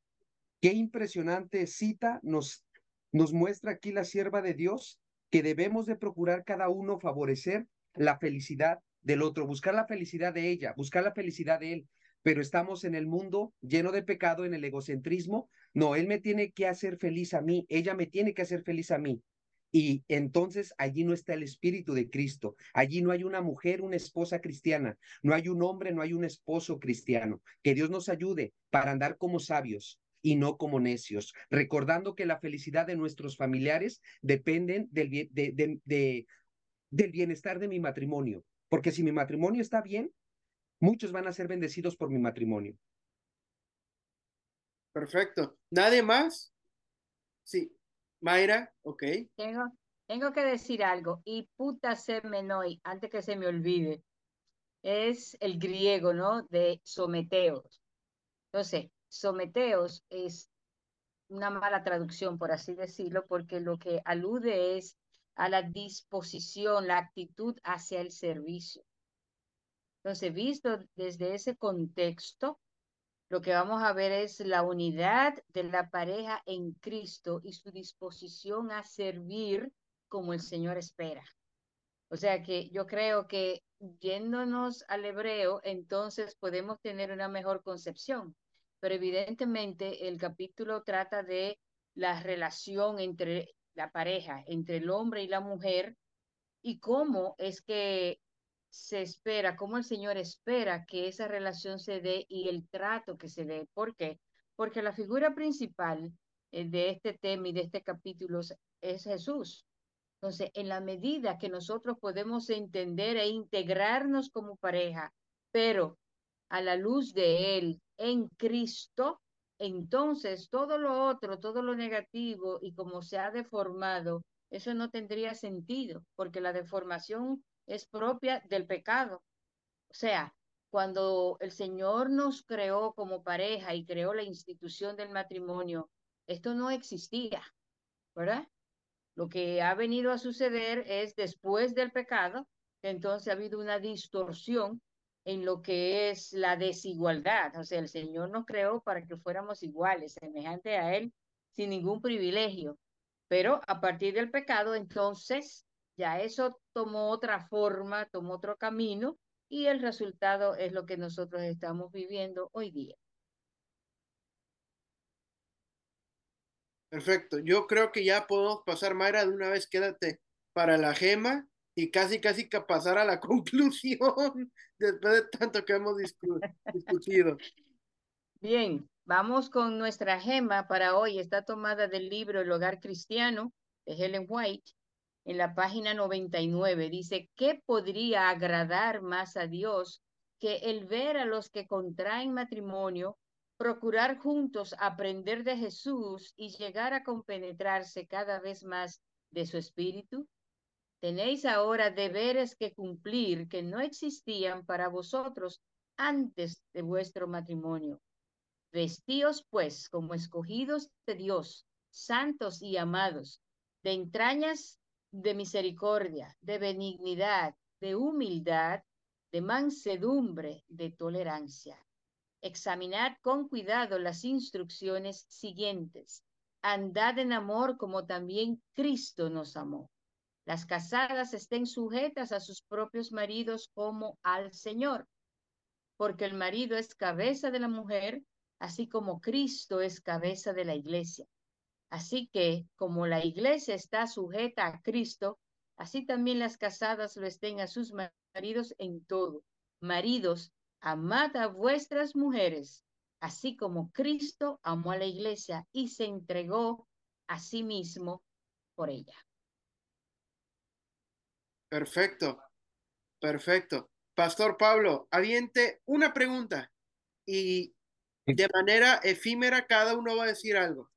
Qué impresionante cita nos, nos muestra aquí la sierva de Dios, que debemos de procurar cada uno favorecer la felicidad del otro, buscar la felicidad de ella, buscar la felicidad de él. Pero estamos en el mundo lleno de pecado, en el egocentrismo. No, él me tiene que hacer feliz a mí, ella me tiene que hacer feliz a mí. Y entonces allí no está el Espíritu de Cristo. Allí no hay una mujer, una esposa cristiana. No hay un hombre, no hay un esposo cristiano. Que Dios nos ayude para andar como sabios y no como necios, recordando que la felicidad de nuestros familiares dependen del, de, del bienestar de mi matrimonio. Porque si mi matrimonio está bien, muchos van a ser bendecidos por mi matrimonio. Perfecto. ¿Nadie más? Sí. Mayra, ok. Tengo, tengo que decir algo. Y puta semenoi, antes que se me olvide, es el griego, ¿no? De someteos. Entonces, someteos es una mala traducción, por así decirlo, porque lo que alude es a la disposición, la actitud hacia el servicio. Entonces, visto desde ese contexto, lo que vamos a ver es la unidad de la pareja en Cristo y su disposición a servir como el Señor espera. O sea que yo creo que yéndonos al hebreo, entonces podemos tener una mejor concepción. Pero evidentemente el capítulo trata de la relación entre la pareja, entre el hombre y la mujer, y cómo es que se espera, cómo el Señor espera que esa relación se dé y el trato que se dé. ¿Por qué? Porque la figura principal eh, de este tema y de este capítulo es Jesús. Entonces, en la medida que nosotros podemos entender e integrarnos como pareja, pero a la luz de Él en Cristo, entonces todo lo otro, todo lo negativo y como se ha deformado, eso no tendría sentido, porque la deformación es propia del pecado. O sea, cuando el Señor nos creó como pareja y creó la institución del matrimonio, esto no existía, ¿verdad? Lo que ha venido a suceder es después del pecado, entonces ha habido una distorsión en lo que es la desigualdad. O sea, el Señor nos creó para que fuéramos iguales, semejante a Él, sin ningún privilegio. Pero a partir del pecado, entonces, ya eso tomó otra forma, tomó otro camino, y el resultado es lo que nosotros estamos viviendo hoy día. Perfecto. Yo creo que ya podemos pasar, Mayra, de una vez quédate para la gema y casi, casi que pasar a la conclusión después de tanto que hemos discutido. Bien, vamos con nuestra gema para hoy. Está tomada del libro El hogar cristiano de Helen White en la página 99. Dice, ¿qué podría agradar más a Dios que el ver a los que contraen matrimonio procurar juntos aprender de Jesús y llegar a compenetrarse cada vez más de su espíritu? Tenéis ahora deberes que cumplir que no existían para vosotros antes de vuestro matrimonio. Vestíos, pues, como escogidos de Dios, santos y amados, de entrañas de misericordia, de benignidad, de humildad, de mansedumbre, de tolerancia. Examinad con cuidado las instrucciones siguientes. Andad en amor como también Cristo nos amó las casadas estén sujetas a sus propios maridos como al Señor, porque el marido es cabeza de la mujer, así como Cristo es cabeza de la iglesia. Así que, como la iglesia está sujeta a Cristo, así también las casadas lo estén a sus maridos en todo. Maridos, amad a vuestras mujeres, así como Cristo amó a la iglesia y se entregó a sí mismo por ella. Perfecto, perfecto. Pastor Pablo, aviente una pregunta y de manera efímera cada uno va a decir algo.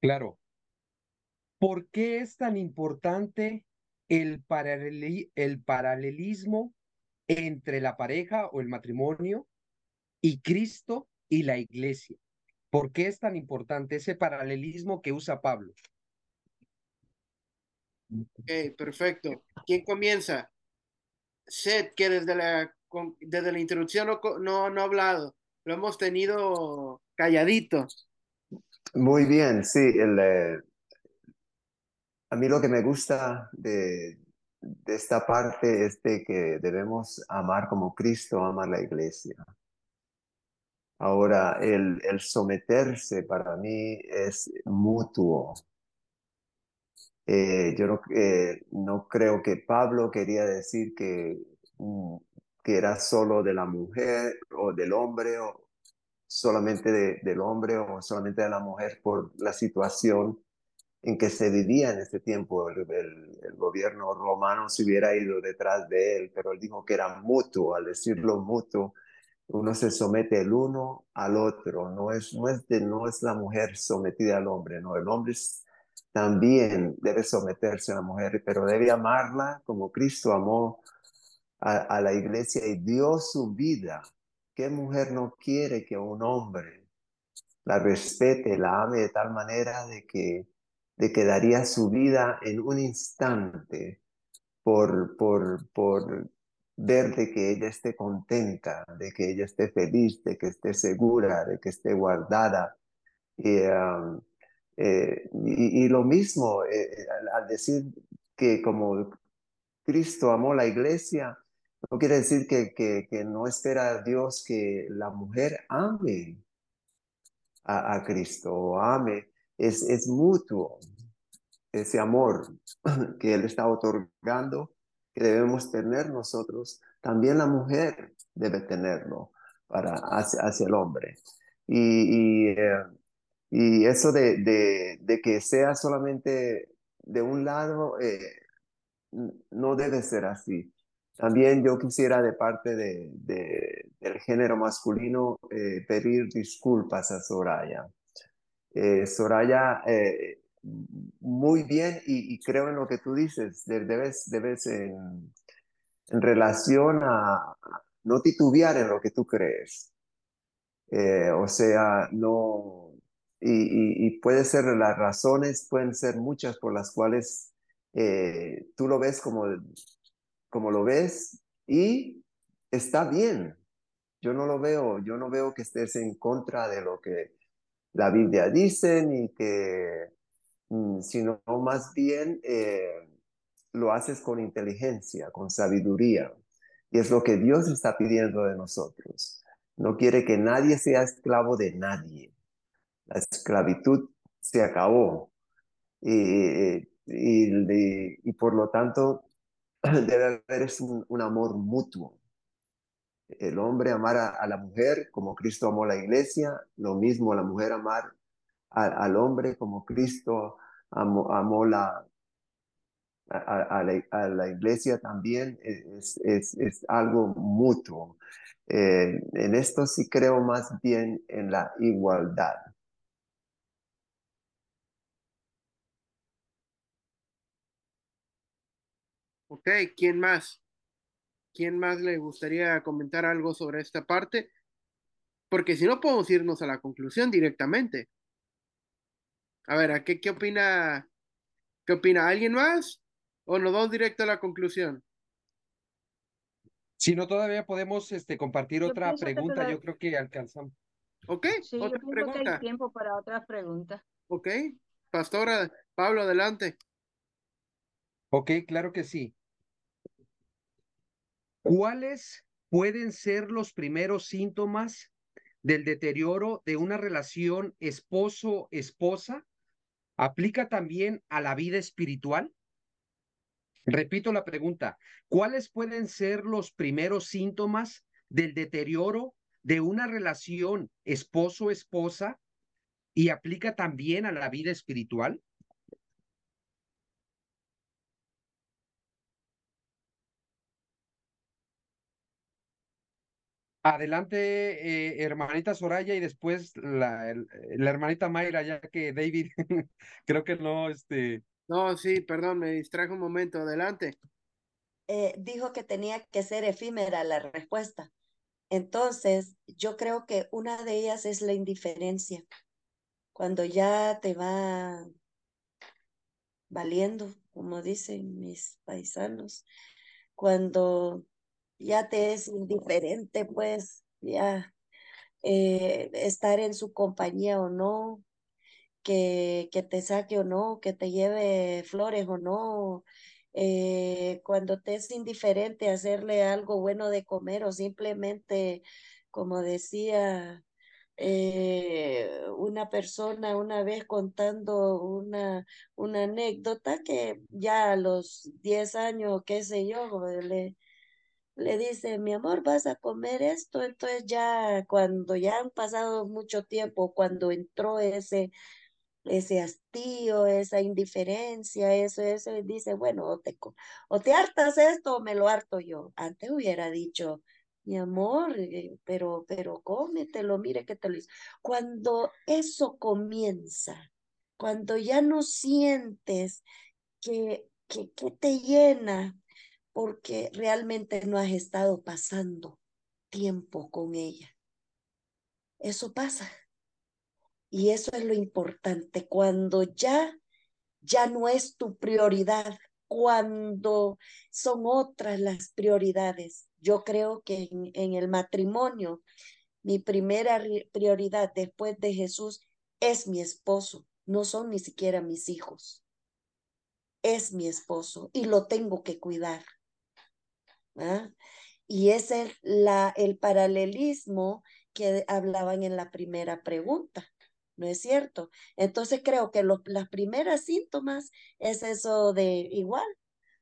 Claro. ¿Por qué es tan importante el, el paralelismo entre la pareja o el matrimonio y Cristo y la iglesia? ¿Por qué es tan importante ese paralelismo que usa Pablo? Ok, perfecto. ¿Quién comienza? Seth, que desde la, desde la introducción no, no, ha hablado, lo hemos tenido calladito. Muy bien, sí. Eh, a mí lo que me gusta de, esta parte es de que debemos amar como Cristo ama la iglesia. Ahora, el, someterse para mí es mutuo. Eh, yo no, eh, no, creo que Pablo quería decir que, mm, que era solo de la mujer o del hombre solamente del hombre o solamente de la mujer por la situación en que se vivía en ese tiempo. El, gobierno romano se hubiera ido detrás de él, pero él dijo que era mutuo. Al decirlo mutuo, uno se somete el uno al otro. No es, no es, de, no es la mujer sometida al hombre, no. El hombre es también debe someterse a la mujer, pero debe amarla como Cristo amó a, la iglesia y dio su vida. ¿Qué mujer no quiere que un hombre la respete, la ame de tal manera de que, de que daría su vida en un instante por, por, por ver de que ella esté contenta, de que ella esté feliz, de que esté segura, de que esté guardada? Y, eh, y, lo mismo, eh, al, decir que como Cristo amó la iglesia, no quiere decir que, que, no espera a Dios que la mujer ame a, a Cristo o ame. Es, es mutuo ese amor que Él está otorgando, que debemos tener nosotros. También la mujer debe tenerlo para, hacia, hacia el hombre. Y, y eh, eso de, de, de que sea solamente de un lado, eh, no debe ser así. También yo quisiera de parte de, del género masculino eh, pedir disculpas a Soraya. Eh, Soraya, eh, muy bien y, creo en lo que tú dices, debes, debes en, en relación a no titubear en lo que tú crees. o sea, no, y, puede ser las razones, pueden ser muchas por las cuales tú lo ves como como lo ves y está bien. Yo no lo veo, yo no veo que estés en contra de lo que la Biblia dice, ni que, mm, sino más bien eh, lo haces con inteligencia, con sabiduría. Y es lo que Dios está pidiendo de nosotros. No quiere que nadie sea esclavo de nadie. La esclavitud se acabó. Y, y, y por lo tanto, debe haber un, amor mutuo. El hombre amar a, la mujer como Cristo amó la iglesia, lo mismo la mujer amar al hombre como Cristo amó, la, a, la, iglesia también, es, es, algo mutuo. Eh, en esto sí creo más bien en la igualdad. Ok, ¿quién más? ¿Quién más le gustaría comentar algo sobre esta parte? Porque si no podemos irnos a la conclusión directamente. A ver, qué, qué opina? ¿Qué opina alguien más? ¿O nos vamos directo a la conclusión? Si no, todavía podemos este, compartir otra pregunta. Yo creo que alcanzamos. Ok, sí, otra yo pregunta. Que hay tiempo para otra pregunta. Ok, Pastora, Pablo, adelante. Ok, claro que sí. ¿Cuáles pueden ser los primeros síntomas del deterioro de una relación esposo-esposa? ¿Aplica también a la vida espiritual? Repito la pregunta, ¿cuáles pueden ser los primeros síntomas del deterioro de una relación esposo-esposa y aplica también a la vida espiritual? Adelante, eh, hermanita Soraya, y después la, la, hermanita Mayra, ya que David creo que no, este. No, sí, perdón, me distrajo un momento. Adelante. Eh, dijo que tenía que ser efímera la respuesta. Entonces, yo creo que una de ellas es la indiferencia. Cuando ya te va valiendo, como dicen mis paisanos, cuando ya te es indiferente, pues, ya eh, estar en su compañía o no, que, que te saque o no, que te lleve flores o no, eh, cuando te es indiferente hacerle algo bueno de comer o simplemente, como decía eh, una persona una vez contando una, una anécdota que ya a los 10 años, qué sé yo, le, le dice, mi amor, vas a comer esto. Entonces ya cuando ya han pasado mucho tiempo, cuando entró ese, ese hastío, esa indiferencia, eso, eso, dice, bueno, o te, o te hartas esto o me lo harto yo. Antes hubiera dicho, mi amor, eh, pero, pero cómetelo, mire que te lo hizo. Cuando eso comienza, cuando ya no sientes que, que, que te llena, porque realmente no has estado pasando tiempo con ella. Eso pasa. Y eso es lo importante, cuando ya, ya no es tu prioridad, cuando son otras las prioridades. Yo creo que en, en el matrimonio, mi primera prioridad después de Jesús es mi esposo, no son ni siquiera mis hijos. Es mi esposo y lo tengo que cuidar. Y ese es la, el paralelismo que hablaban en la primera pregunta, ¿no es cierto? Entonces creo que los, las primeras síntomas es eso de igual,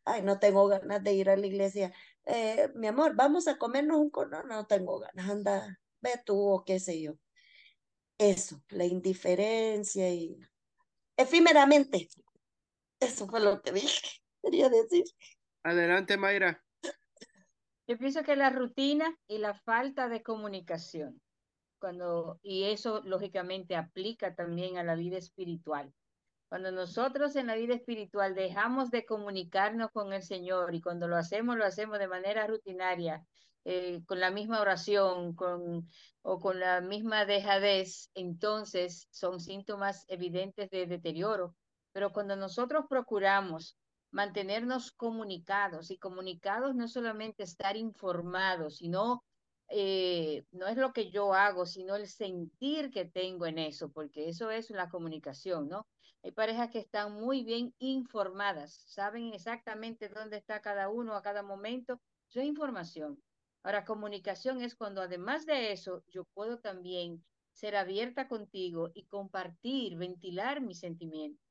ay, no tengo ganas de ir a la iglesia, eh, mi amor, vamos a comernos un cono, no tengo ganas, anda, ve tú o qué sé yo. Eso, la indiferencia y efímeramente. Eso fue lo que dije, quería decir. Adelante, Mayra. Yo pienso que la rutina y la falta de comunicación, cuando, y eso lógicamente aplica también a la vida espiritual. Cuando nosotros en la vida espiritual dejamos de comunicarnos con el Señor y cuando lo hacemos, lo hacemos de manera rutinaria, eh, con la misma oración con, o con la misma dejadez, entonces son síntomas evidentes de deterioro. Pero cuando nosotros procuramos mantenernos comunicados y comunicados no solamente estar informados, sino eh, no es lo que yo hago, sino el sentir que tengo en eso, porque eso es la comunicación, ¿no? Hay parejas que están muy bien informadas, saben exactamente dónde está cada uno a cada momento. Eso es información. Ahora, comunicación es cuando además de eso, yo puedo también ser abierta contigo y compartir, ventilar mis sentimientos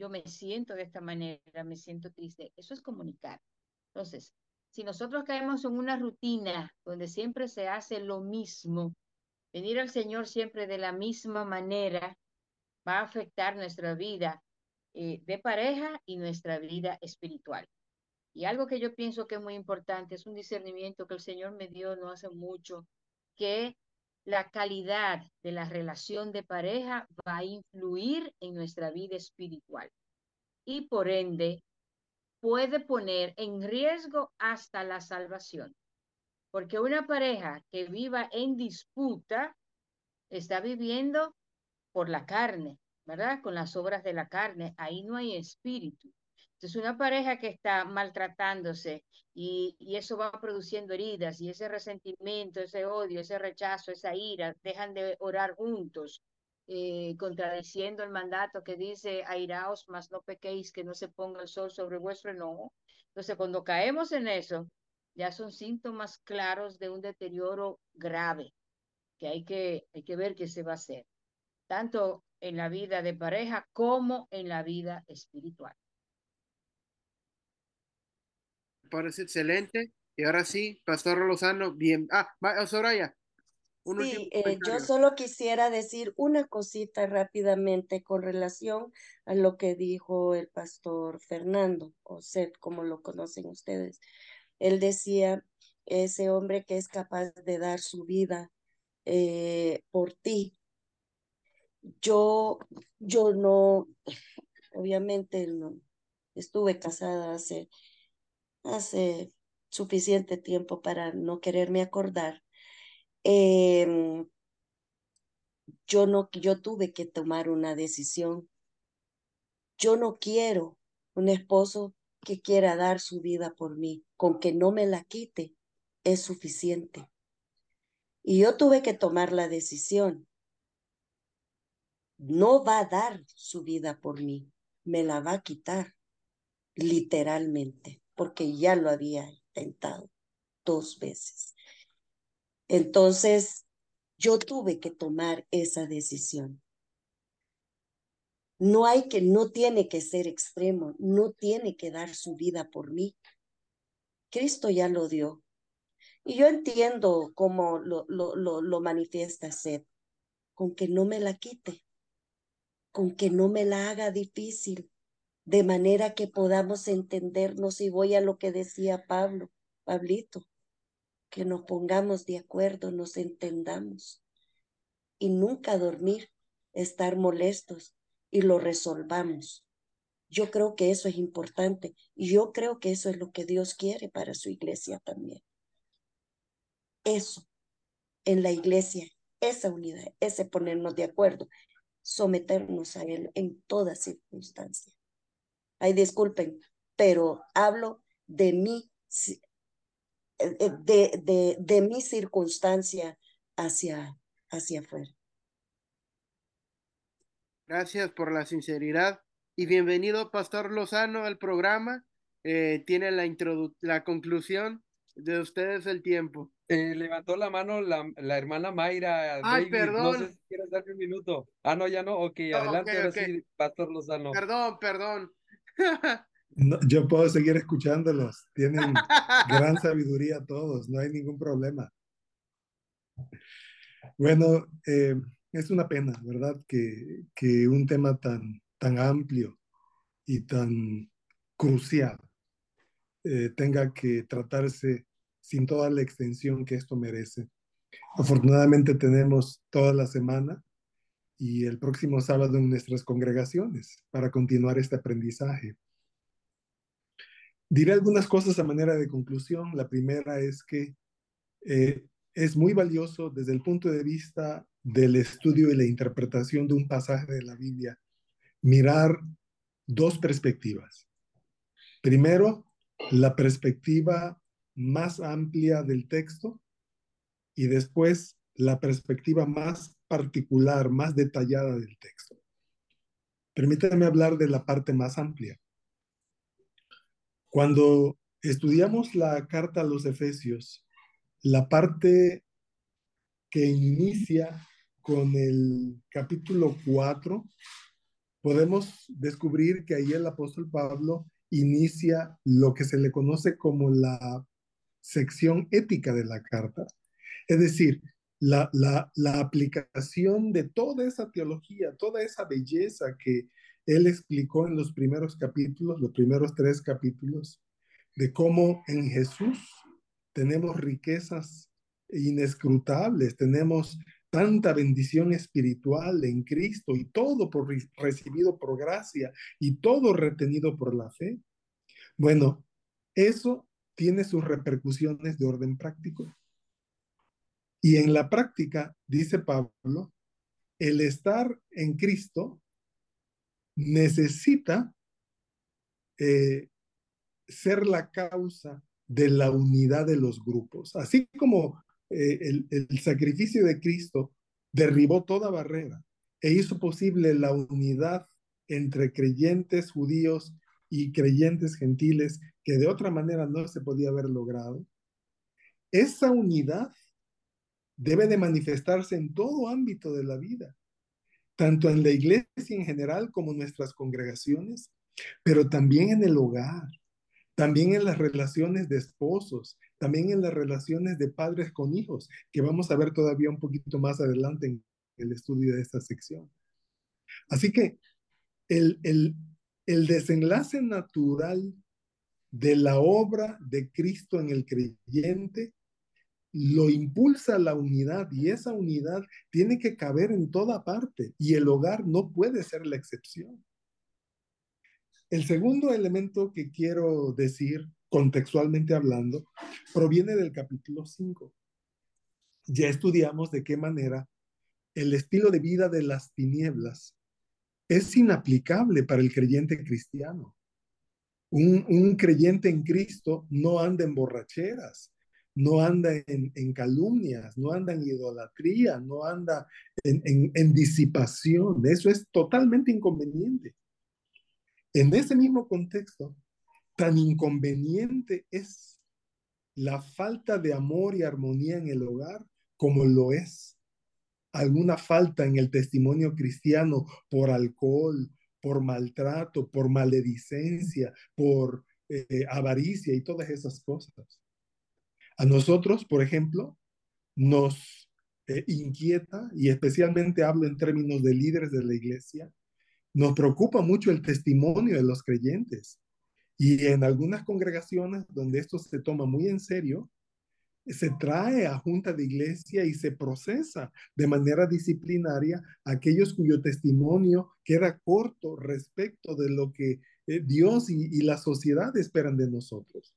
yo me siento de esta manera, me siento triste. Eso es comunicar. Entonces, si nosotros caemos en una rutina donde siempre se hace lo mismo, venir al Señor siempre de la misma manera va a afectar nuestra vida eh, de pareja y nuestra vida espiritual. Y algo que yo pienso que es muy importante es un discernimiento que el Señor me dio no hace mucho, que la calidad de la relación de pareja va a influir en nuestra vida espiritual y por ende puede poner en riesgo hasta la salvación. Porque una pareja que viva en disputa está viviendo por la carne, ¿verdad? Con las obras de la carne. Ahí no hay espíritu. Entonces, una pareja que está maltratándose y, eso va produciendo heridas y ese resentimiento, ese odio, ese rechazo, esa ira, dejan de orar juntos, eh, contradiciendo el mandato que dice, airaos, mas no pequéis, que no se ponga el sol sobre vuestro enojo. Entonces, cuando caemos en eso, ya son síntomas claros de un deterioro grave, que hay que, hay que ver qué se va a hacer, tanto en la vida de pareja como en la vida espiritual parece excelente. Y ahora sí, Pastor Lozano, bien. Ah, Soraya. sí, eh, yo solo quisiera decir una cosita rápidamente con relación a lo que dijo el pastor Fernando, o Seth, como lo conocen ustedes. Él decía, ese hombre que es capaz de dar su vida eh, por ti. Yo, yo no, obviamente no, estuve casada hace hace suficiente tiempo para no quererme acordar, em, yo no, yo tuve que tomar una decisión. Yo no quiero un esposo que quiera dar su vida por mí, con que no me la quite es suficiente. Y yo tuve que tomar la decisión. No va a dar su vida por mí, me la va a quitar, literalmente porque ya lo había intentado dos veces. Entonces, yo tuve que tomar esa decisión. No hay que, no tiene que ser extremo, no tiene que dar su vida por mí. Cristo ya lo dio. Y yo entiendo cómo lo, lo, lo, lo manifiesta Seth, con que no me la quite, con que no me la haga difícil, de manera que podamos entendernos y voy a lo que decía Pablo, Pablito, que nos pongamos de acuerdo, nos entendamos y nunca dormir, estar molestos y lo resolvamos. Yo creo que eso es importante y yo creo que eso es lo que Dios quiere para su iglesia también. Eso, en la iglesia, esa unidad, ese ponernos de acuerdo, someternos a Él en toda circunstancia. Ay, disculpen, pero hablo de mi, eh, eh, de, de, de mi circunstancia hacia, hacia afuera. Gracias por la sinceridad y bienvenido, Pastor Lozano, al programa. Eh, tiene la, la conclusión de ustedes el tiempo. levantó la mano la, la hermana Mayra. Ay, perdón. No sé si quieres darle un minuto. Ah, no, ya no. Ok, adelante, ahora sí, Pastor Lozano. Perdón, perdón. Yo puedo seguir escuchándolos. Tienen gran sabiduría todos, no hay ningún problema. Bueno, eh, es una pena, ¿verdad? Que, un tema tan, tan amplio y tan crucial eh, tenga que tratarse sin toda la extensión que esto merece. Afortunadamente tenemos toda la semana y el próximo sábado en nuestras congregaciones para continuar este aprendizaje. Diré algunas cosas a manera de conclusión. La primera es que eh, es muy valioso desde el punto de vista del estudio y la interpretación de un pasaje de la Biblia mirar dos perspectivas. Primero, la perspectiva más amplia del texto y después la perspectiva más particular, más detallada del texto. Permítanme hablar de la parte más amplia. Cuando estudiamos la carta a los Efesios, la parte que inicia con el capítulo 4, podemos descubrir que ahí el apóstol Pablo inicia lo que se le conoce como la sección ética de la carta. Es decir, la, la, aplicación de toda esa teología, toda esa belleza que él explicó en los primeros capítulos, los primeros tres capítulos, de cómo en Jesús tenemos riquezas inescrutables, tenemos tanta bendición espiritual en Cristo y todo por recibido por gracia y todo retenido por la fe. Bueno, eso tiene sus repercusiones de orden práctico. Y en la práctica, dice Pablo, el estar en Cristo necesita eh, ser la causa de la unidad de los grupos. Así como eh, el, el sacrificio de Cristo derribó toda barrera e hizo posible la unidad entre creyentes judíos y creyentes gentiles que de otra manera no se podía haber logrado. Esa unidad debe de manifestarse en todo ámbito de la vida, tanto en la iglesia en general como en nuestras congregaciones, pero también en el hogar, también en las relaciones de esposos, también en las relaciones de padres con hijos, que vamos a ver todavía un poquito más adelante en el estudio de esta sección. Así que el, el, el desenlace natural de la obra de Cristo en el creyente lo impulsa la unidad y esa unidad tiene que caber en toda parte y el hogar no puede ser la excepción. El segundo elemento que quiero decir, contextualmente hablando, proviene del capítulo 5. Ya estudiamos de qué manera el estilo de vida de las tinieblas es inaplicable para el creyente cristiano. Un, un creyente en Cristo no anda en borracheras, no anda en, calumnias, no anda en idolatría, no anda en, disipación. Eso es totalmente inconveniente. En ese mismo contexto, tan inconveniente es la falta de amor y armonía en el hogar como lo es alguna falta en el testimonio cristiano por alcohol, por maltrato, por maledicencia, por eh, avaricia y todas esas cosas. A nosotros, por ejemplo, nos eh, inquieta, y especialmente hablo en términos de líderes de la iglesia, nos preocupa mucho el testimonio de los creyentes. Y en algunas congregaciones donde esto se toma muy en serio, se trae a junta de iglesia y se procesa de manera disciplinaria aquellos cuyo testimonio queda corto respecto de lo que eh, Dios y la sociedad esperan de nosotros.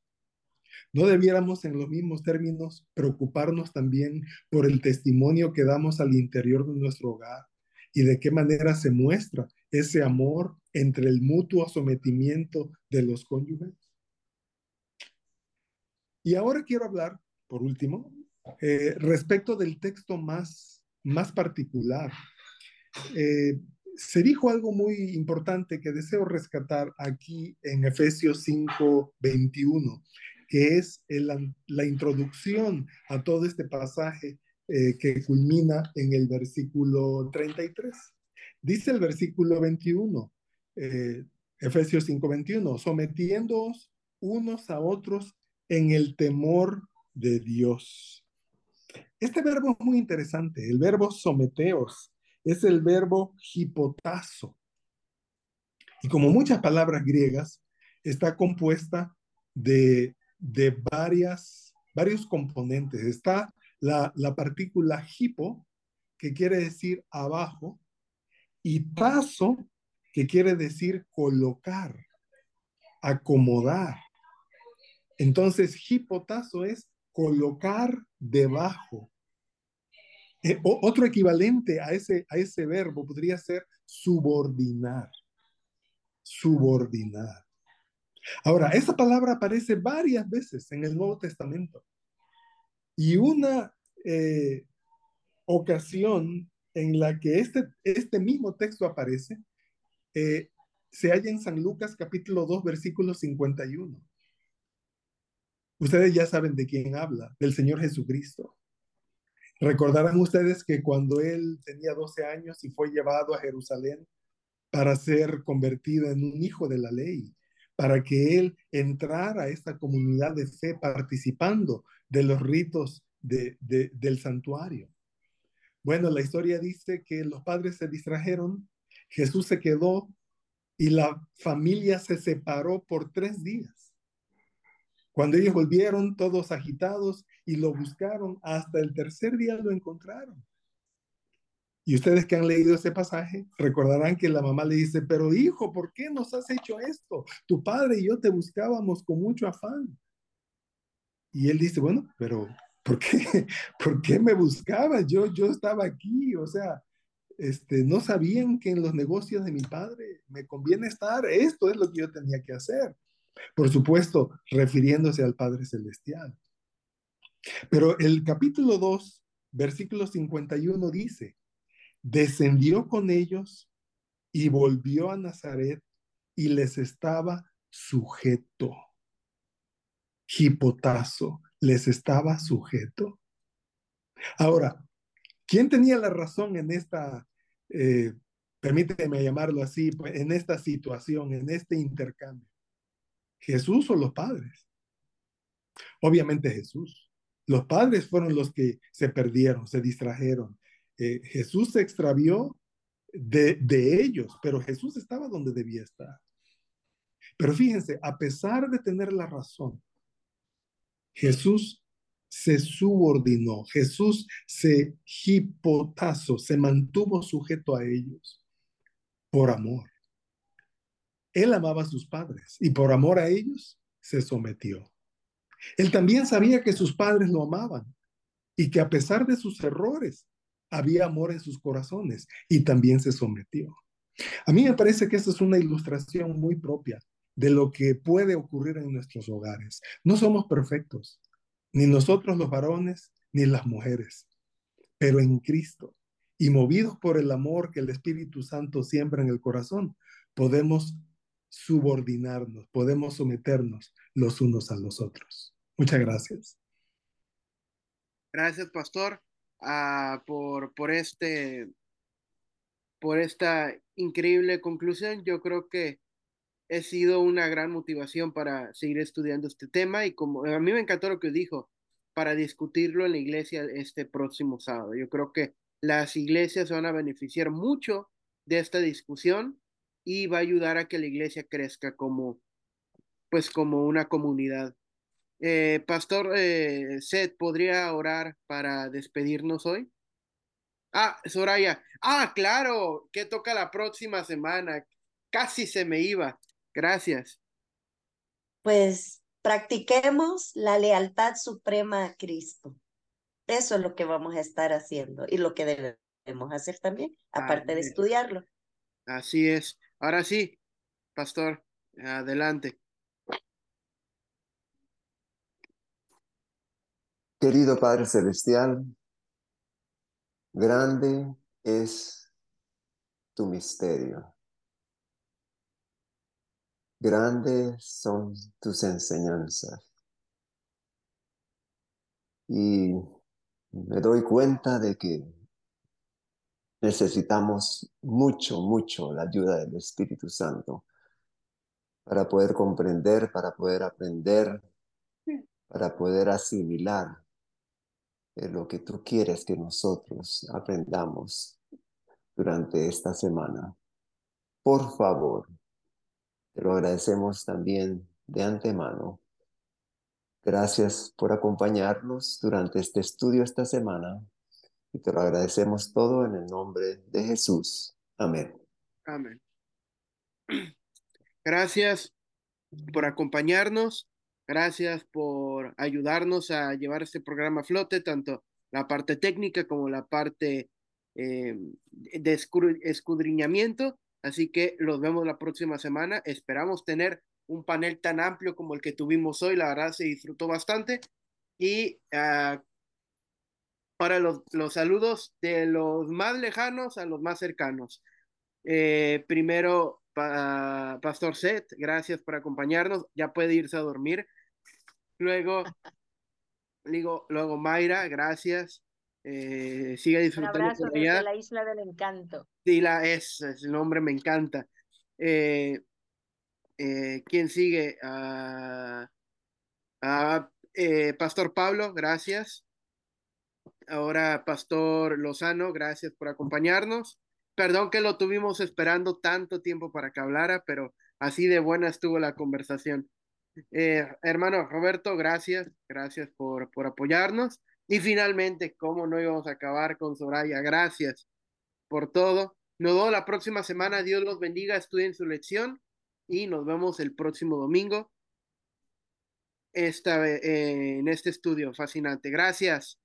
¿No debiéramos en los mismos términos preocuparnos también por el testimonio que damos al interior de nuestro hogar y de qué manera se muestra ese amor entre el mutuo sometimiento de los cónyuges? Y ahora quiero hablar, por último, eh, respecto del texto más, más particular. Eh, se dijo algo muy importante que deseo rescatar aquí en Efesios 5, 21 que es la introducción a todo este pasaje eh, que culmina en el versículo 33. Dice el versículo 21, eh, Efesios 5, 21, sometiéndoos unos a otros en el temor de Dios. Este verbo es muy interesante. El verbo someteos es el verbo hipotazo. Y como muchas palabras griegas, está compuesta de de varias varios componentes. Está la, la partícula hipo, que quiere decir abajo, y tazo, que quiere decir colocar, acomodar. Entonces, hipotazo es colocar debajo. Eh, otro equivalente a ese, a ese verbo podría ser subordinar. Subordinar. Ahora, esa palabra aparece varias veces en el Nuevo Testamento. Y una eh, ocasión en la que este, este mismo texto aparece eh, se halla en San Lucas capítulo 2, versículo 51. Ustedes ya saben de quién habla, del Señor Jesucristo. Recordarán ustedes que cuando él tenía 12 años y fue llevado a Jerusalén para ser convertido en un hijo de la ley, para que él entrara a esta comunidad de fe participando de los ritos de, del santuario. Bueno, la historia dice que los padres se distrajeron, Jesús se quedó y la familia se separó por tres días. Cuando ellos volvieron todos agitados y lo buscaron, hasta el tercer día lo encontraron. Y ustedes que han leído ese pasaje recordarán que la mamá le dice, pero hijo, ¿por qué nos has hecho esto? Tu padre y yo te buscábamos con mucho afán. Y él dice, bueno, pero ¿por qué, ¿por qué me buscabas? Yo, yo estaba aquí, o sea, este, no sabían que en los negocios de mi padre me conviene estar, esto es lo que yo tenía que hacer. Por supuesto, refiriéndose al Padre Celestial. Pero el capítulo 2, versículo 51 dice, descendió con ellos y volvió a Nazaret y les estaba sujeto. Hipotazo, les estaba sujeto. Ahora, ¿quién tenía la razón en esta, eh, permíteme llamarlo así, en esta situación, en este intercambio? ¿Jesús o los padres? Obviamente Jesús. Los padres fueron los que se perdieron, se distrajeron. Eh, Jesús se extravió de, de ellos, pero Jesús estaba donde debía estar. Pero fíjense, a pesar de tener la razón, Jesús se subordinó, Jesús se hipotazó, se mantuvo sujeto a ellos por amor. Él amaba a sus padres y por amor a ellos se sometió. Él también sabía que sus padres lo amaban y que a pesar de sus errores, había amor en sus corazones y también se sometió. A mí me parece que esta es una ilustración muy propia de lo que puede ocurrir en nuestros hogares. No somos perfectos, ni nosotros los varones, ni las mujeres, pero en Cristo y movidos por el amor que el Espíritu Santo siembra en el corazón, podemos subordinarnos, podemos someternos los unos a los otros. Muchas gracias. Gracias, pastor, uh, por, por, este, por esta increíble conclusión. Yo creo que he sido una gran motivación para seguir estudiando este tema y como a mí me encantó lo que dijo, para discutirlo en la iglesia este próximo sábado. Yo creo que las iglesias van a beneficiar mucho de esta discusión y va a ayudar a que la iglesia crezca como, pues como una comunidad. Eh, Pastor eh, Seth, ¿podría orar para despedirnos hoy? Ah, Soraya. Ah, claro, que toca la próxima semana. Casi se me iba. Gracias. Pues practiquemos la lealtad suprema a Cristo. Eso es lo que vamos a estar haciendo y lo que debemos hacer también, aparte de estudiarlo. Así es. Ahora sí, pastor, adelante. Querido Padre Celestial, grande es tu misterio. Grandes son tus enseñanzas. Y me doy cuenta de que necesitamos mucho, mucho la ayuda del Espíritu Santo para poder comprender, para poder aprender, para poder asimilar lo que tú quieres que nosotros aprendamos durante esta semana. Por favor, te lo agradecemos también de antemano Gracias por acompañarnos durante este estudio esta semana y te lo agradecemos todo en el nombre de Jesús. Amén. Amén. Gracias por acompañarnos. Gracias por ayudarnos a llevar este programa a flote, tanto la parte técnica como la parte eh, de escudriñamiento. Así que los vemos la próxima semana. Esperamos tener un panel tan amplio como el que tuvimos hoy. La verdad se disfrutó bastante. Y uh, para los, los, saludos de los más lejanos a los más cercanos. Eh, primero, pa, Pastor Seth, gracias por acompañarnos. Ya puede irse a dormir. Luego, digo, luego Mayra, gracias. Eh, siga disfrutando. Un abrazo desde la isla del encanto. Sí, la es, es el nombre me encanta. Eh, eh, ¿Quién sigue? Uh, uh, eh, Pastor Pablo, gracias. Ahora Pastor Lozano, gracias por acompañarnos. Perdón que lo tuvimos esperando tanto tiempo para que hablara, pero así de buena estuvo la conversación. Eh, hermano Roberto, gracias, gracias por, por apoyarnos. Y finalmente, ¿cómo no íbamos a acabar con Soraya? Gracias por todo. Nos vemos la próxima semana. Dios los bendiga, estudien su lección y nos vemos el próximo domingo eh, en este estudio fascinante. Gracias.